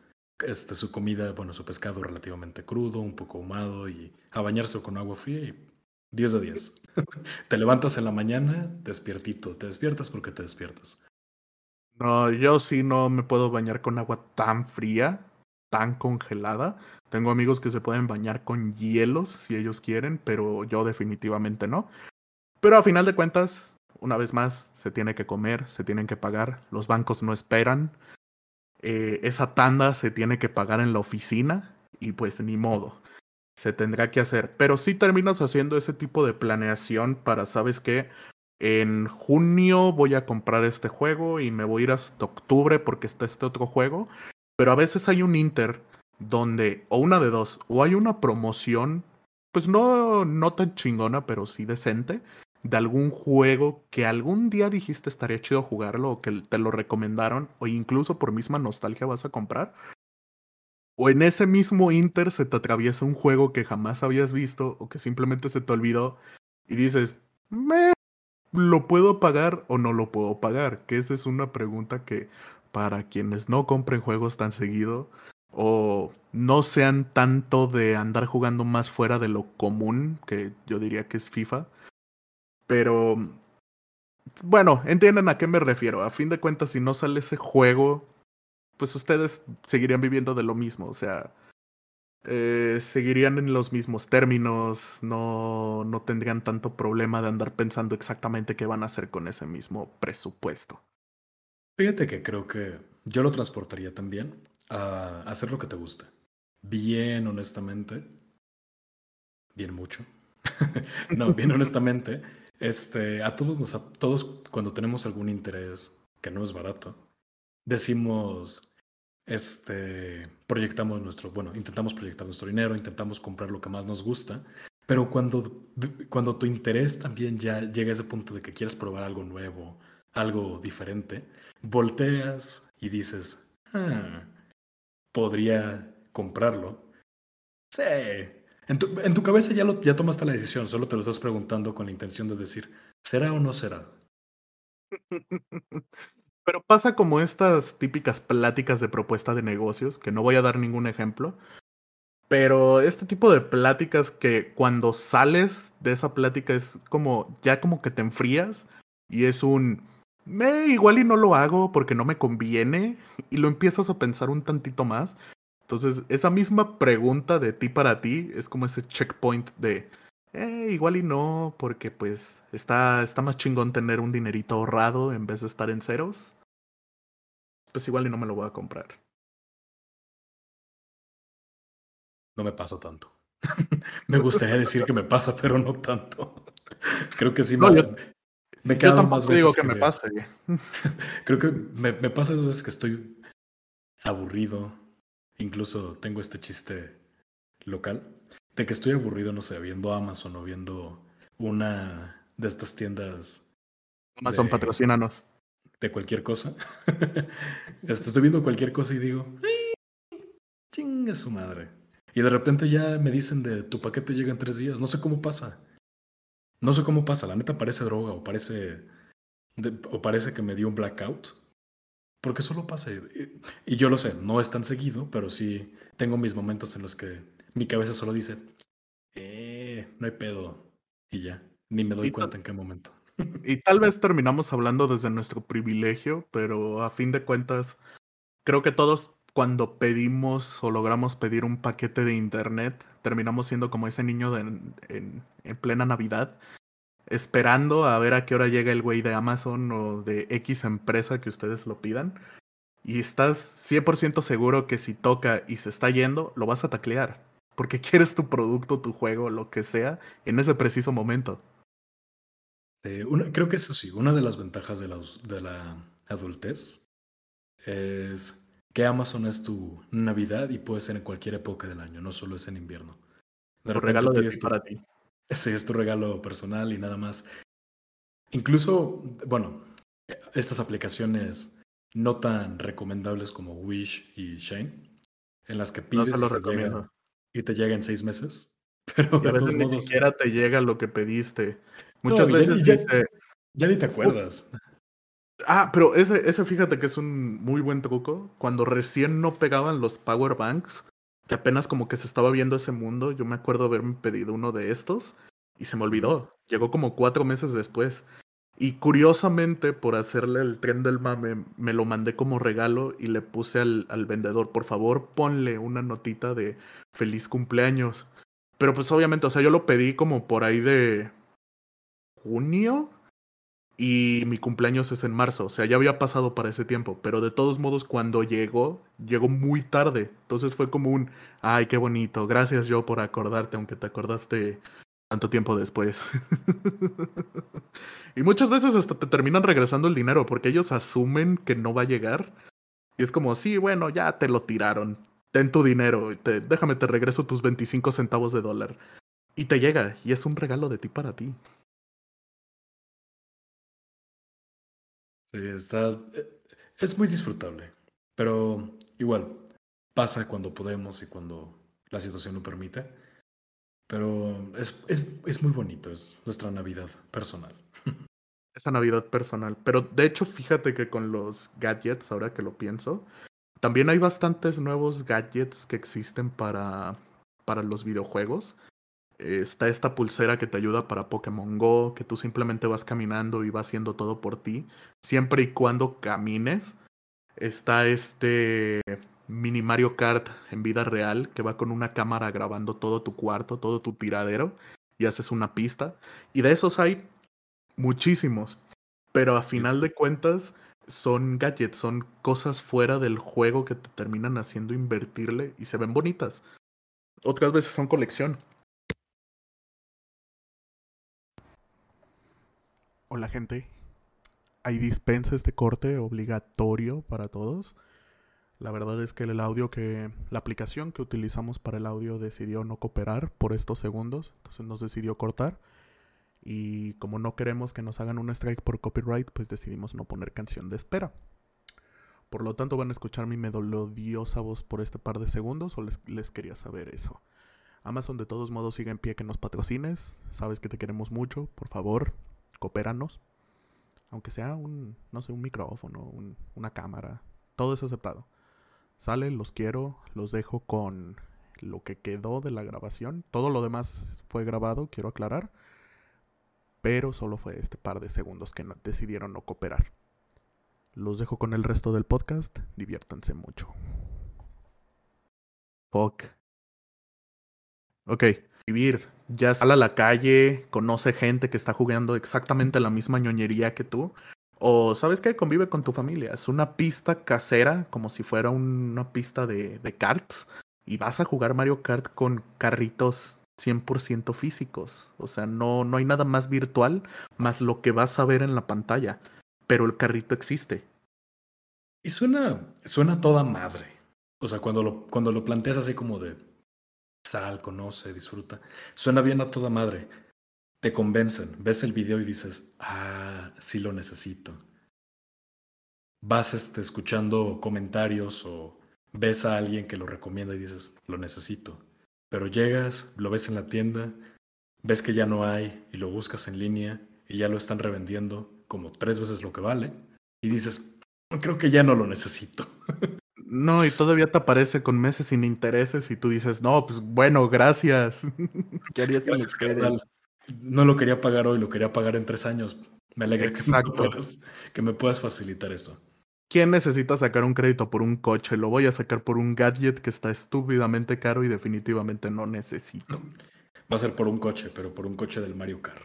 este, su comida, bueno, su pescado relativamente crudo, un poco ahumado y a bañarse con agua fría y 10 de 10. te levantas en la mañana, despiertito, te despiertas porque te despiertas. No, yo sí no me puedo bañar con agua tan fría, tan congelada. Tengo amigos que se pueden bañar con hielos si ellos quieren, pero yo definitivamente no. Pero a final de cuentas, una vez más, se tiene que comer, se tienen que pagar, los bancos no esperan. Eh, esa tanda se tiene que pagar en la oficina y pues ni modo, se tendrá que hacer. Pero si terminas haciendo ese tipo de planeación para, ¿sabes qué? En junio voy a comprar este juego y me voy a ir hasta octubre porque está este otro juego. Pero a veces hay un Inter donde, o una de dos, o hay una promoción, pues no, no tan chingona, pero sí decente, de algún juego que algún día dijiste estaría chido jugarlo o que te lo recomendaron, o incluso por misma nostalgia vas a comprar. O en ese mismo Inter se te atraviesa un juego que jamás habías visto o que simplemente se te olvidó y dices, me ¿Lo puedo pagar o no lo puedo pagar? Que esa es una pregunta que para quienes no compren juegos tan seguido o no sean tanto de andar jugando más fuera de lo común, que yo diría que es FIFA. Pero bueno, entienden a qué me refiero. A fin de cuentas, si no sale ese juego, pues ustedes seguirían viviendo de lo mismo. O sea, eh, seguirían en los mismos términos, no, no tendrían tanto problema de andar pensando exactamente qué van a hacer con ese mismo presupuesto. Fíjate que creo que yo lo transportaría también a hacer lo que te guste. Bien honestamente. Bien mucho. no, bien honestamente. Este, a todos nos, a todos cuando tenemos algún interés que no es barato, decimos, este, proyectamos nuestro, bueno, intentamos proyectar nuestro dinero, intentamos comprar lo que más nos gusta, pero cuando, cuando tu interés también ya llega a ese punto de que quieres probar algo nuevo, algo diferente, volteas y dices, ah, podría comprarlo. Sí. En tu, en tu cabeza ya, lo, ya tomaste la decisión, solo te lo estás preguntando con la intención de decir, ¿será o no será? Pero pasa como estas típicas pláticas de propuesta de negocios, que no voy a dar ningún ejemplo, pero este tipo de pláticas que cuando sales de esa plática es como, ya como que te enfrías y es un, me igual y no lo hago porque no me conviene y lo empiezas a pensar un tantito más. Entonces, esa misma pregunta de ti para ti es como ese checkpoint de, eh, igual y no, porque pues está, está más chingón tener un dinerito ahorrado en vez de estar en ceros pues igual y no me lo voy a comprar. No me pasa tanto. me gustaría decir que me pasa, pero no tanto. Creo que sí me, me quedo más veces digo que, me pase. Creo que me, me pasa esas veces que estoy aburrido. Incluso tengo este chiste local de que estoy aburrido, no sé, viendo Amazon o viendo una de estas tiendas. Amazon, de... patrocínanos de cualquier cosa. Este, estoy viendo cualquier cosa y digo, chinga su madre. Y de repente ya me dicen de tu paquete llega en tres días. No sé cómo pasa. No sé cómo pasa. La neta parece droga o parece, o parece que me dio un blackout. Porque solo pasa. Y, y yo lo sé, no es tan seguido, pero sí tengo mis momentos en los que mi cabeza solo dice, eh, no hay pedo. Y ya, ni me doy cuenta en qué momento. Y tal vez terminamos hablando desde nuestro privilegio, pero a fin de cuentas, creo que todos cuando pedimos o logramos pedir un paquete de internet, terminamos siendo como ese niño de, en, en, plena Navidad, esperando a ver a qué hora llega el güey de Amazon o de X empresa que ustedes lo pidan. Y estás 100% seguro que si toca y se está yendo, lo vas a taclear. Porque quieres tu producto, tu juego, lo que sea, en ese preciso momento. Eh, creo que eso sí, una de las ventajas de la, de la adultez es que Amazon es tu Navidad y puede ser en cualquier época del año, no solo es en invierno. De regalo de ti para ti. Sí, es tu regalo personal y nada más. Incluso, bueno, estas aplicaciones no tan recomendables como Wish y Shane, en las que pides No y, te llega, y te llega en seis meses. Pero Y a veces todos ni modos, siquiera te llega lo que pediste. No, Muchas veces ni- ya- dice, ya ni te acuerdas. Ah, pero ese, ese fíjate que es un muy buen truco. Cuando recién no pegaban los power banks, que apenas como que se estaba viendo ese mundo, yo me acuerdo haberme pedido uno de estos y se me olvidó. Llegó como cuatro meses después. Y curiosamente, por hacerle el tren del mame, me lo mandé como regalo y le puse al, al vendedor, por favor, ponle una notita de feliz cumpleaños. Pero pues obviamente, o sea, yo lo pedí como por ahí de junio y mi cumpleaños es en marzo, o sea, ya había pasado para ese tiempo, pero de todos modos cuando llegó, llegó muy tarde, entonces fue como un, ay, qué bonito, gracias yo por acordarte, aunque te acordaste tanto tiempo después. y muchas veces hasta te terminan regresando el dinero porque ellos asumen que no va a llegar y es como, sí, bueno, ya te lo tiraron, ten tu dinero, te, déjame te regreso tus 25 centavos de dólar. Y te llega, y es un regalo de ti para ti. Sí, está. eh, Es muy disfrutable. Pero igual, pasa cuando podemos y cuando la situación lo permite. Pero es, es, es muy bonito, es nuestra Navidad personal. esa Navidad personal. Pero de hecho, fíjate que con los gadgets, ahora que lo pienso, también hay bastantes nuevos gadgets que existen para, para los videojuegos. Está esta pulsera que te ayuda para Pokémon Go, que tú simplemente vas caminando y va haciendo todo por ti, siempre y cuando camines. Está este mini Mario Kart en vida real, que va con una cámara grabando todo tu cuarto, todo tu tiradero, y haces una pista. Y de esos hay muchísimos. Pero a final de cuentas son gadgets, son cosas fuera del juego que te terminan haciendo invertirle y se ven bonitas. Otras veces son colección. Hola gente. Hay dispensa este corte obligatorio para todos. La verdad es que el audio que la aplicación que utilizamos para el audio decidió no cooperar por estos segundos, entonces nos decidió cortar. Y como no queremos que nos hagan un strike por copyright, pues decidimos no poner canción de espera. Por lo tanto, van a escuchar mi melodiosa voz por este par de segundos o les, les quería saber eso. Amazon de todos modos sigue en pie que nos patrocines. Sabes que te queremos mucho. Por favor, coopéranos. Aunque sea un, no sé, un micrófono, un- una cámara. Todo es aceptado. Sale, los quiero, los dejo con lo que quedó de la grabación. Todo lo demás fue grabado, quiero aclarar pero solo fue este par de segundos que no- decidieron no cooperar. Los dejo con el resto del podcast, diviértanse mucho. Fuck. Ok, vivir. Ya sale a la calle, conoce gente que está jugando exactamente la misma ñoñería que tú. O, ¿sabes qué? Convive con tu familia. Es una pista casera, como si fuera una pista de, de. Y vas a jugar Mario Kart con carritos 100% físicos. O sea, no, no hay nada más virtual más lo que vas a ver en la pantalla. Pero el carrito existe. Y suena, suena toda madre. O sea, cuando lo, cuando lo planteas así como de sal, conoce, disfruta, suena bien a toda madre. Te convencen, ves el video y dices, ah, sí lo necesito. Vas este, escuchando comentarios o ves a alguien que lo recomienda y dices, lo necesito. Pero llegas, lo ves en la tienda, ves que ya no hay y lo buscas en línea y ya lo están revendiendo como tres veces lo que vale y dices, creo que ya no lo necesito. No, y todavía te aparece con meses sin intereses y tú dices, no, pues bueno, gracias. ¿Qué harías con Gracias. No lo quería pagar hoy, lo quería pagar en tres años. Me alegra que me, puedas, que me puedas facilitar eso. ¿Quién necesita sacar un crédito por un coche? Lo voy a sacar por un gadget que está estúpidamente caro y definitivamente no necesito. Va a ser por un coche, pero por un coche del Mario Kart.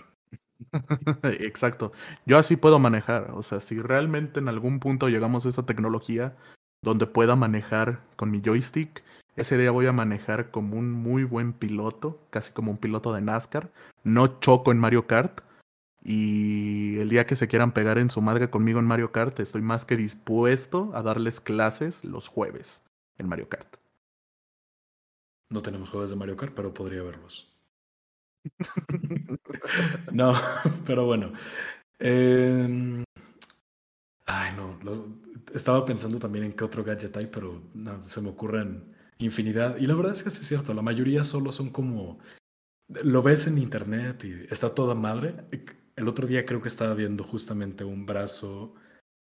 Exacto. Yo así puedo manejar. O sea, si realmente en algún punto llegamos a esa tecnología donde pueda manejar con mi joystick, ese día voy a manejar como un muy buen piloto, casi como un piloto de NASCAR. No choco en Mario Kart. Y el día que se quieran pegar en su madre conmigo en Mario Kart, estoy más que dispuesto a darles clases los jueves en Mario Kart. No tenemos juegos de Mario Kart, pero podría verlos. No, pero bueno. Em, ay, no. Estaba pensando también en qué otro gadget hay, pero no, se me ocurren infinidad. Y la verdad es que sí es cierto, la mayoría solo son como. Lo ves en internet y está toda madre. El otro día creo que estaba viendo justamente un brazo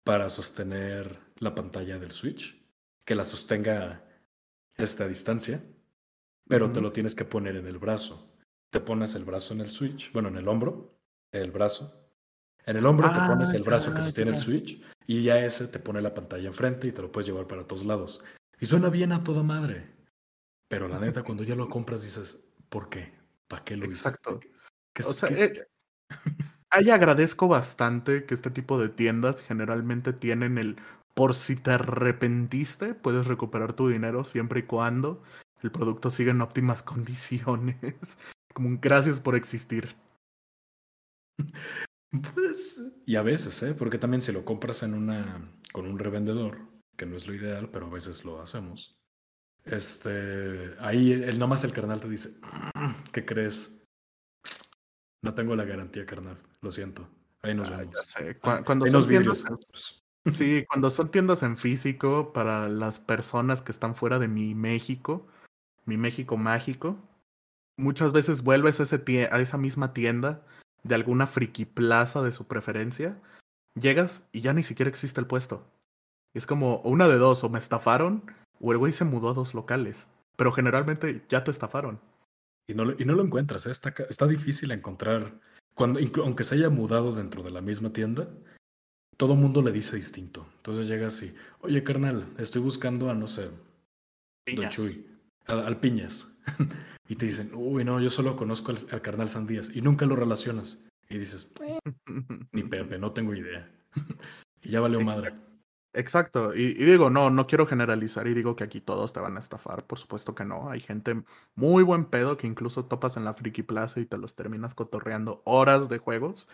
para sostener la pantalla del Switch, que la sostenga a esta distancia, pero te lo tienes que poner en el brazo. Te pones el brazo en el Switch, bueno, en el hombro, el brazo. En el hombro te pones el brazo que sostiene el Switch y ya ese te pone la pantalla enfrente y te lo puedes llevar para todos lados. Y suena bien a toda madre. Pero la neta, cuando ya lo compras dices, ¿por qué? ¿Para qué lo Exacto. o sea, eh, ahí agradezco bastante que este tipo de tiendas generalmente tienen el por si te arrepentiste, puedes recuperar tu dinero siempre y cuando el producto siga en óptimas condiciones. Como un gracias por existir. Pues, y a veces, ¿eh? Porque también si lo compras en una, con un revendedor, que no es lo ideal, pero a veces lo hacemos. Este, ahí el, nomás el carnal te dice, mm, ¿qué crees? No tengo la garantía, carnal. Lo siento. Ahí nos ah, vemos. Ah, cuando son tiendas, sí, cuando son tiendas en físico para las personas que están fuera de mi México, mi México mágico, muchas veces vuelves a, ese a esa misma tienda de alguna friki plaza de su preferencia, llegas y ya ni siquiera existe el puesto. Es como una de dos, o me estafaron, o el güey se mudó a dos locales. Pero generalmente ya te estafaron. Y no, y no lo encuentras, ¿eh? está, está difícil encontrar, cuando, aunque se haya mudado dentro de la misma tienda, todo mundo le dice distinto. Entonces llegas y, oye carnal, estoy buscando a, no sé, Don Chuy, al Piñas. y te dicen, uy, no, yo solo conozco al, carnal Sandías. Y nunca lo relacionas. Y dices, ni Pepe, no tengo idea. y ya valió madre. Exacto, y, digo, no, no quiero generalizar y digo que aquí todos te van a estafar, por supuesto que no, hay gente muy buen pedo que incluso topas en la Friki Plaza y te los terminas cotorreando horas de juegos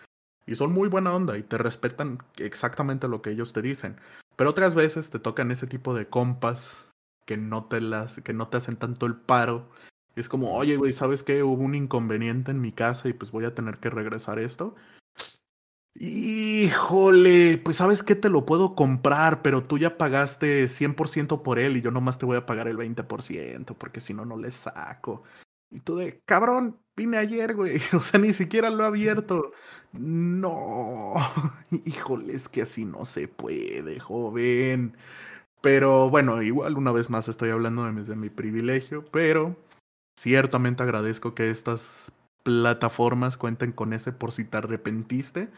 y son muy buena onda y te respetan exactamente lo que ellos te dicen, pero otras veces te tocan ese tipo de compas que no te las, que no te hacen tanto el paro, es como, oye, güey, ¿sabes qué? Hubo un inconveniente en mi casa y pues voy a tener que regresar esto. Híjole, pues sabes que te lo puedo comprar, pero tú ya pagaste 100% por él y yo nomás te voy a pagar el 20% porque si no, no le saco. Y tú de, cabrón, vine ayer, güey. O sea, ni siquiera lo he abierto. No, híjole, es que así no se puede, joven. Pero bueno, igual una vez más estoy hablando de, de mi privilegio, pero ciertamente agradezco que estas plataformas cuenten con ese por si te arrepentiste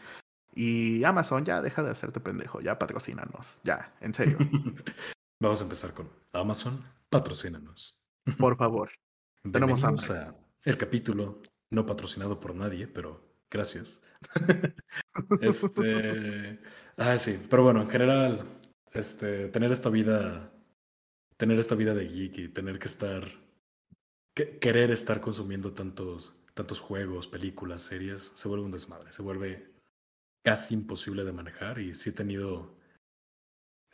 y Amazon, ya deja de hacerte pendejo, ya patrocínanos, ya, en serio. Vamos a empezar con Amazon, patrocínanos. Por favor. Tenemos a el capítulo no patrocinado por nadie, pero gracias. este, ah, sí, pero bueno, en general, este, tener esta vida, tener esta vida de geek y tener que estar, querer estar consumiendo tantos, tantos juegos, películas, series, se vuelve un desmadre, se vuelve casi imposible de manejar. Y sí he tenido,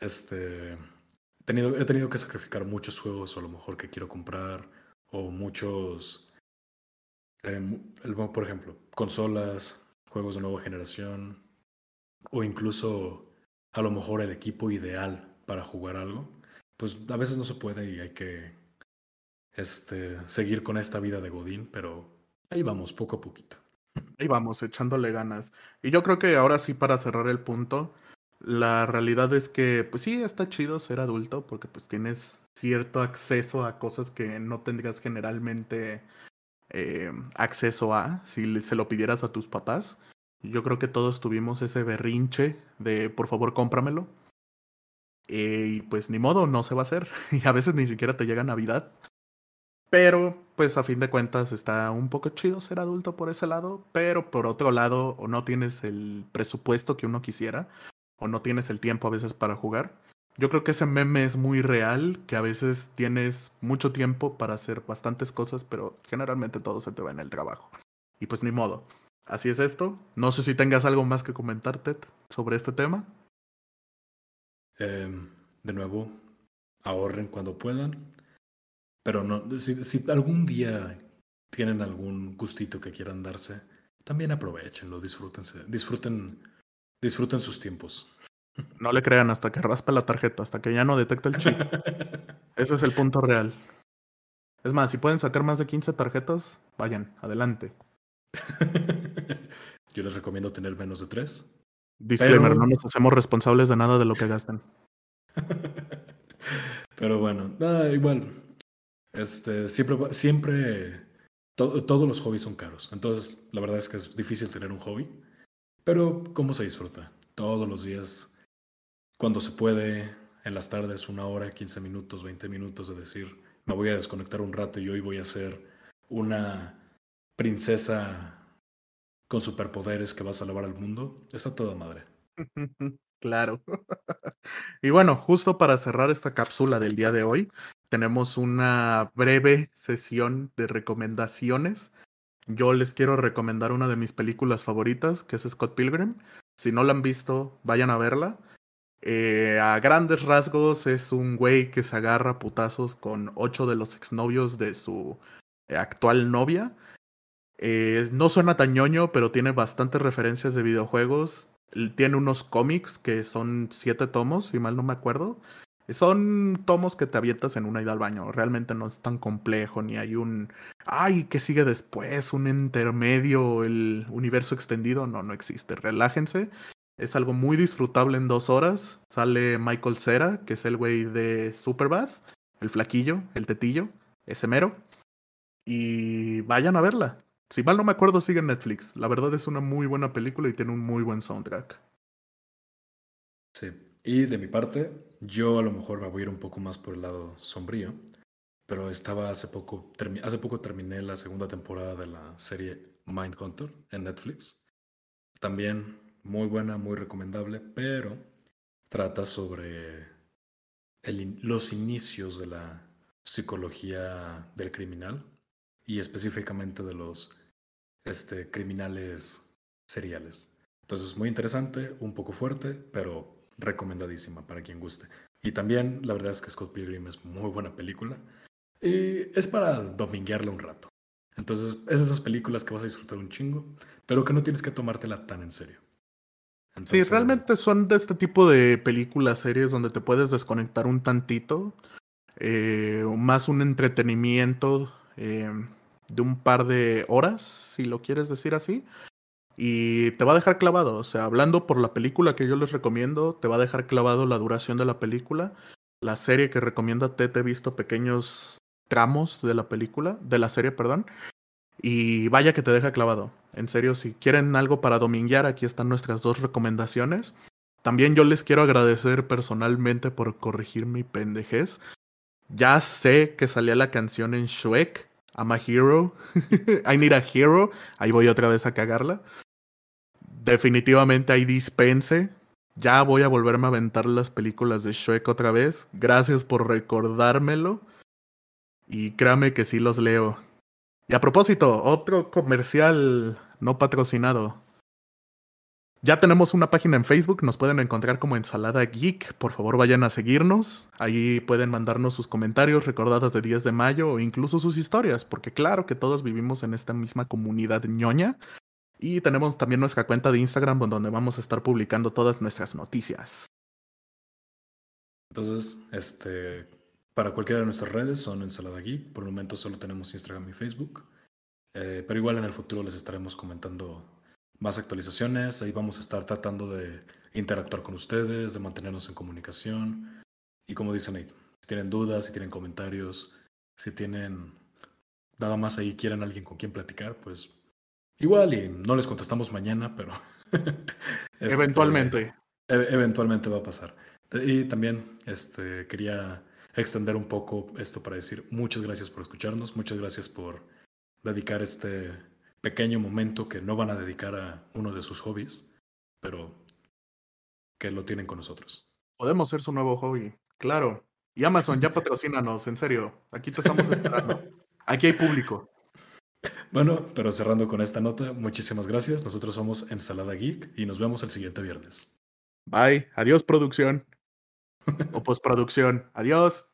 este, he tenido, he tenido que sacrificar muchos juegos a lo mejor que quiero comprar o muchos, em, por ejemplo, consolas, juegos de nueva generación o incluso a lo mejor el equipo ideal para jugar algo, pues a veces no se puede y hay que este, seguir con esta vida de Godín, pero ahí vamos, poco a poquito. Ahí vamos, echándole ganas. Y yo creo que ahora sí, para cerrar el punto, la realidad es que, pues sí, está chido ser adulto porque pues tienes cierto acceso a cosas que no tendrías generalmente eh, acceso a si se lo pidieras a tus papás. Yo creo que todos tuvimos ese berrinche de por favor cómpramelo. Eh, y pues ni modo, no se va a hacer. Y a veces ni siquiera te llega Navidad. Pero, pues a fin de cuentas está un poco chido ser adulto por ese lado, pero por otro lado, o no tienes el presupuesto que uno quisiera, o no tienes el tiempo a veces para jugar. Yo creo que ese meme es muy real, que a veces tienes mucho tiempo para hacer bastantes cosas, pero generalmente todo se te va en el trabajo. Y pues ni modo. Así es esto. No sé si tengas algo más que comentar, Ted, sobre este tema. Em, de nuevo, ahorren cuando puedan pero no, si, si algún día tienen algún gustito que quieran darse, también aprovechenlo, disfrútense, disfruten Disfruten sus tiempos. No le crean hasta que raspe la tarjeta, hasta que ya no detecta el chip. Ese es el punto real. Es más, si pueden sacar más de 15 tarjetas, vayan, adelante. Yo les recomiendo tener menos de 3. Disclaimer, no nos hacemos responsables de nada de lo que gastan. Pero bueno, nada, igual. Este, siempre, siempre, todos los hobbies son caros. Entonces, la verdad es que es difícil tener un hobby. Pero, ¿cómo se disfruta? Todos los días, cuando se puede, en las tardes, una hora, 15 minutos, 20 minutos de decir, me voy a desconectar un rato y hoy voy a ser una princesa con superpoderes que va a salvar al mundo. Está toda madre. Claro. y bueno, justo para cerrar esta cápsula del día de hoy, tenemos una breve sesión de recomendaciones. Yo les quiero recomendar una de mis películas favoritas, que es Scott Pilgrim. Si no la han visto, vayan a verla. Eh, a grandes rasgos es un güey que se agarra putazos con ocho de los exnovios de su eh, actual novia. Eh, no suena tan ñoño, pero tiene bastantes referencias de videojuegos tiene unos cómics que son siete tomos, si mal no me acuerdo. Son tomos que te avientas en una ida al baño. Realmente no es tan complejo, ni hay un. ¡Ay! ¿Qué sigue después? Un intermedio, el universo extendido. No, no existe. Relájense. Es algo muy disfrutable en dos horas. Sale Michael Cera, que es el güey de Superbad, el flaquillo, el tetillo, ese mero. Y vayan a verla. Si mal no me acuerdo, sigue en Netflix. La verdad es una muy buena película y tiene un muy buen soundtrack. Sí, y de mi parte, yo a lo mejor me voy a ir un poco más por el lado sombrío, pero estaba hace poco, hace poco terminé la segunda temporada de la serie Mindhunter en Netflix. También muy buena, muy recomendable, pero trata sobre los inicios de la psicología del criminal y específicamente de los este, criminales seriales. Entonces, muy interesante, un poco fuerte, pero recomendadísima para quien guste. Y también, la verdad es que Scott Pilgrim es muy buena película. Y es para dominguearla un rato. Entonces, es esas películas que vas a disfrutar un chingo, pero que no tienes que tomártela tan en serio. sí, realmente son de este tipo de películas, series donde te puedes desconectar un tantito. Eh, más un entretenimiento. Eh, de un par de horas, si lo quieres decir así. Y te va a dejar clavado. O sea, hablando por la película que yo les recomiendo, te va a dejar clavado la duración de la película. La serie que recomienda Te he visto pequeños tramos de la película, de la serie, perdón. Y vaya que te deja clavado. En serio, si quieren algo para dominguear, aquí están nuestras dos recomendaciones. También yo les quiero agradecer personalmente por corregir mi pendejez. Ya sé que salía la canción en Shrek, I'm a hero. I need a hero. Ahí voy otra vez a cagarla. Definitivamente hay dispense. Ya voy a volverme a aventar las películas de Shrek otra vez. Gracias por recordármelo. Y créame que sí los leo. Y a propósito, otro comercial no patrocinado. Ya tenemos una página en Facebook, nos pueden encontrar como Ensalada Geek. Por favor, vayan a seguirnos. Ahí pueden mandarnos sus comentarios recordadas de 10 de mayo o incluso sus historias, porque claro que todos vivimos en esta misma comunidad ñoña. Y tenemos también nuestra cuenta de Instagram donde vamos a estar publicando todas nuestras noticias. Entonces, este, para cualquiera de nuestras redes son Ensalada Geek. Por el momento solo tenemos Instagram y Facebook. Eh, pero igual en el futuro les estaremos comentando más actualizaciones. Ahí vamos a estar tratando de interactuar con ustedes, de mantenernos en comunicación. Y como dicen ahí, si tienen dudas, si tienen comentarios, si tienen nada más ahí quieren alguien con quien platicar, pues igual y no les contestamos mañana, pero este, eventualmente. E-, eventualmente va a pasar. Y también este, quería extender un poco esto para decir muchas gracias por escucharnos, muchas gracias por dedicar este pequeño momento que no van a dedicar a uno de sus hobbies, pero que lo tienen con nosotros. Podemos ser su nuevo hobby, claro. Y Amazon, ya patrocínanos, en serio. Aquí te estamos esperando. Aquí hay público. Bueno, pero cerrando con esta nota, muchísimas gracias. Nosotros somos Ensalada Geek y nos vemos el siguiente viernes. Bye. Adiós, producción. o postproducción. Adiós.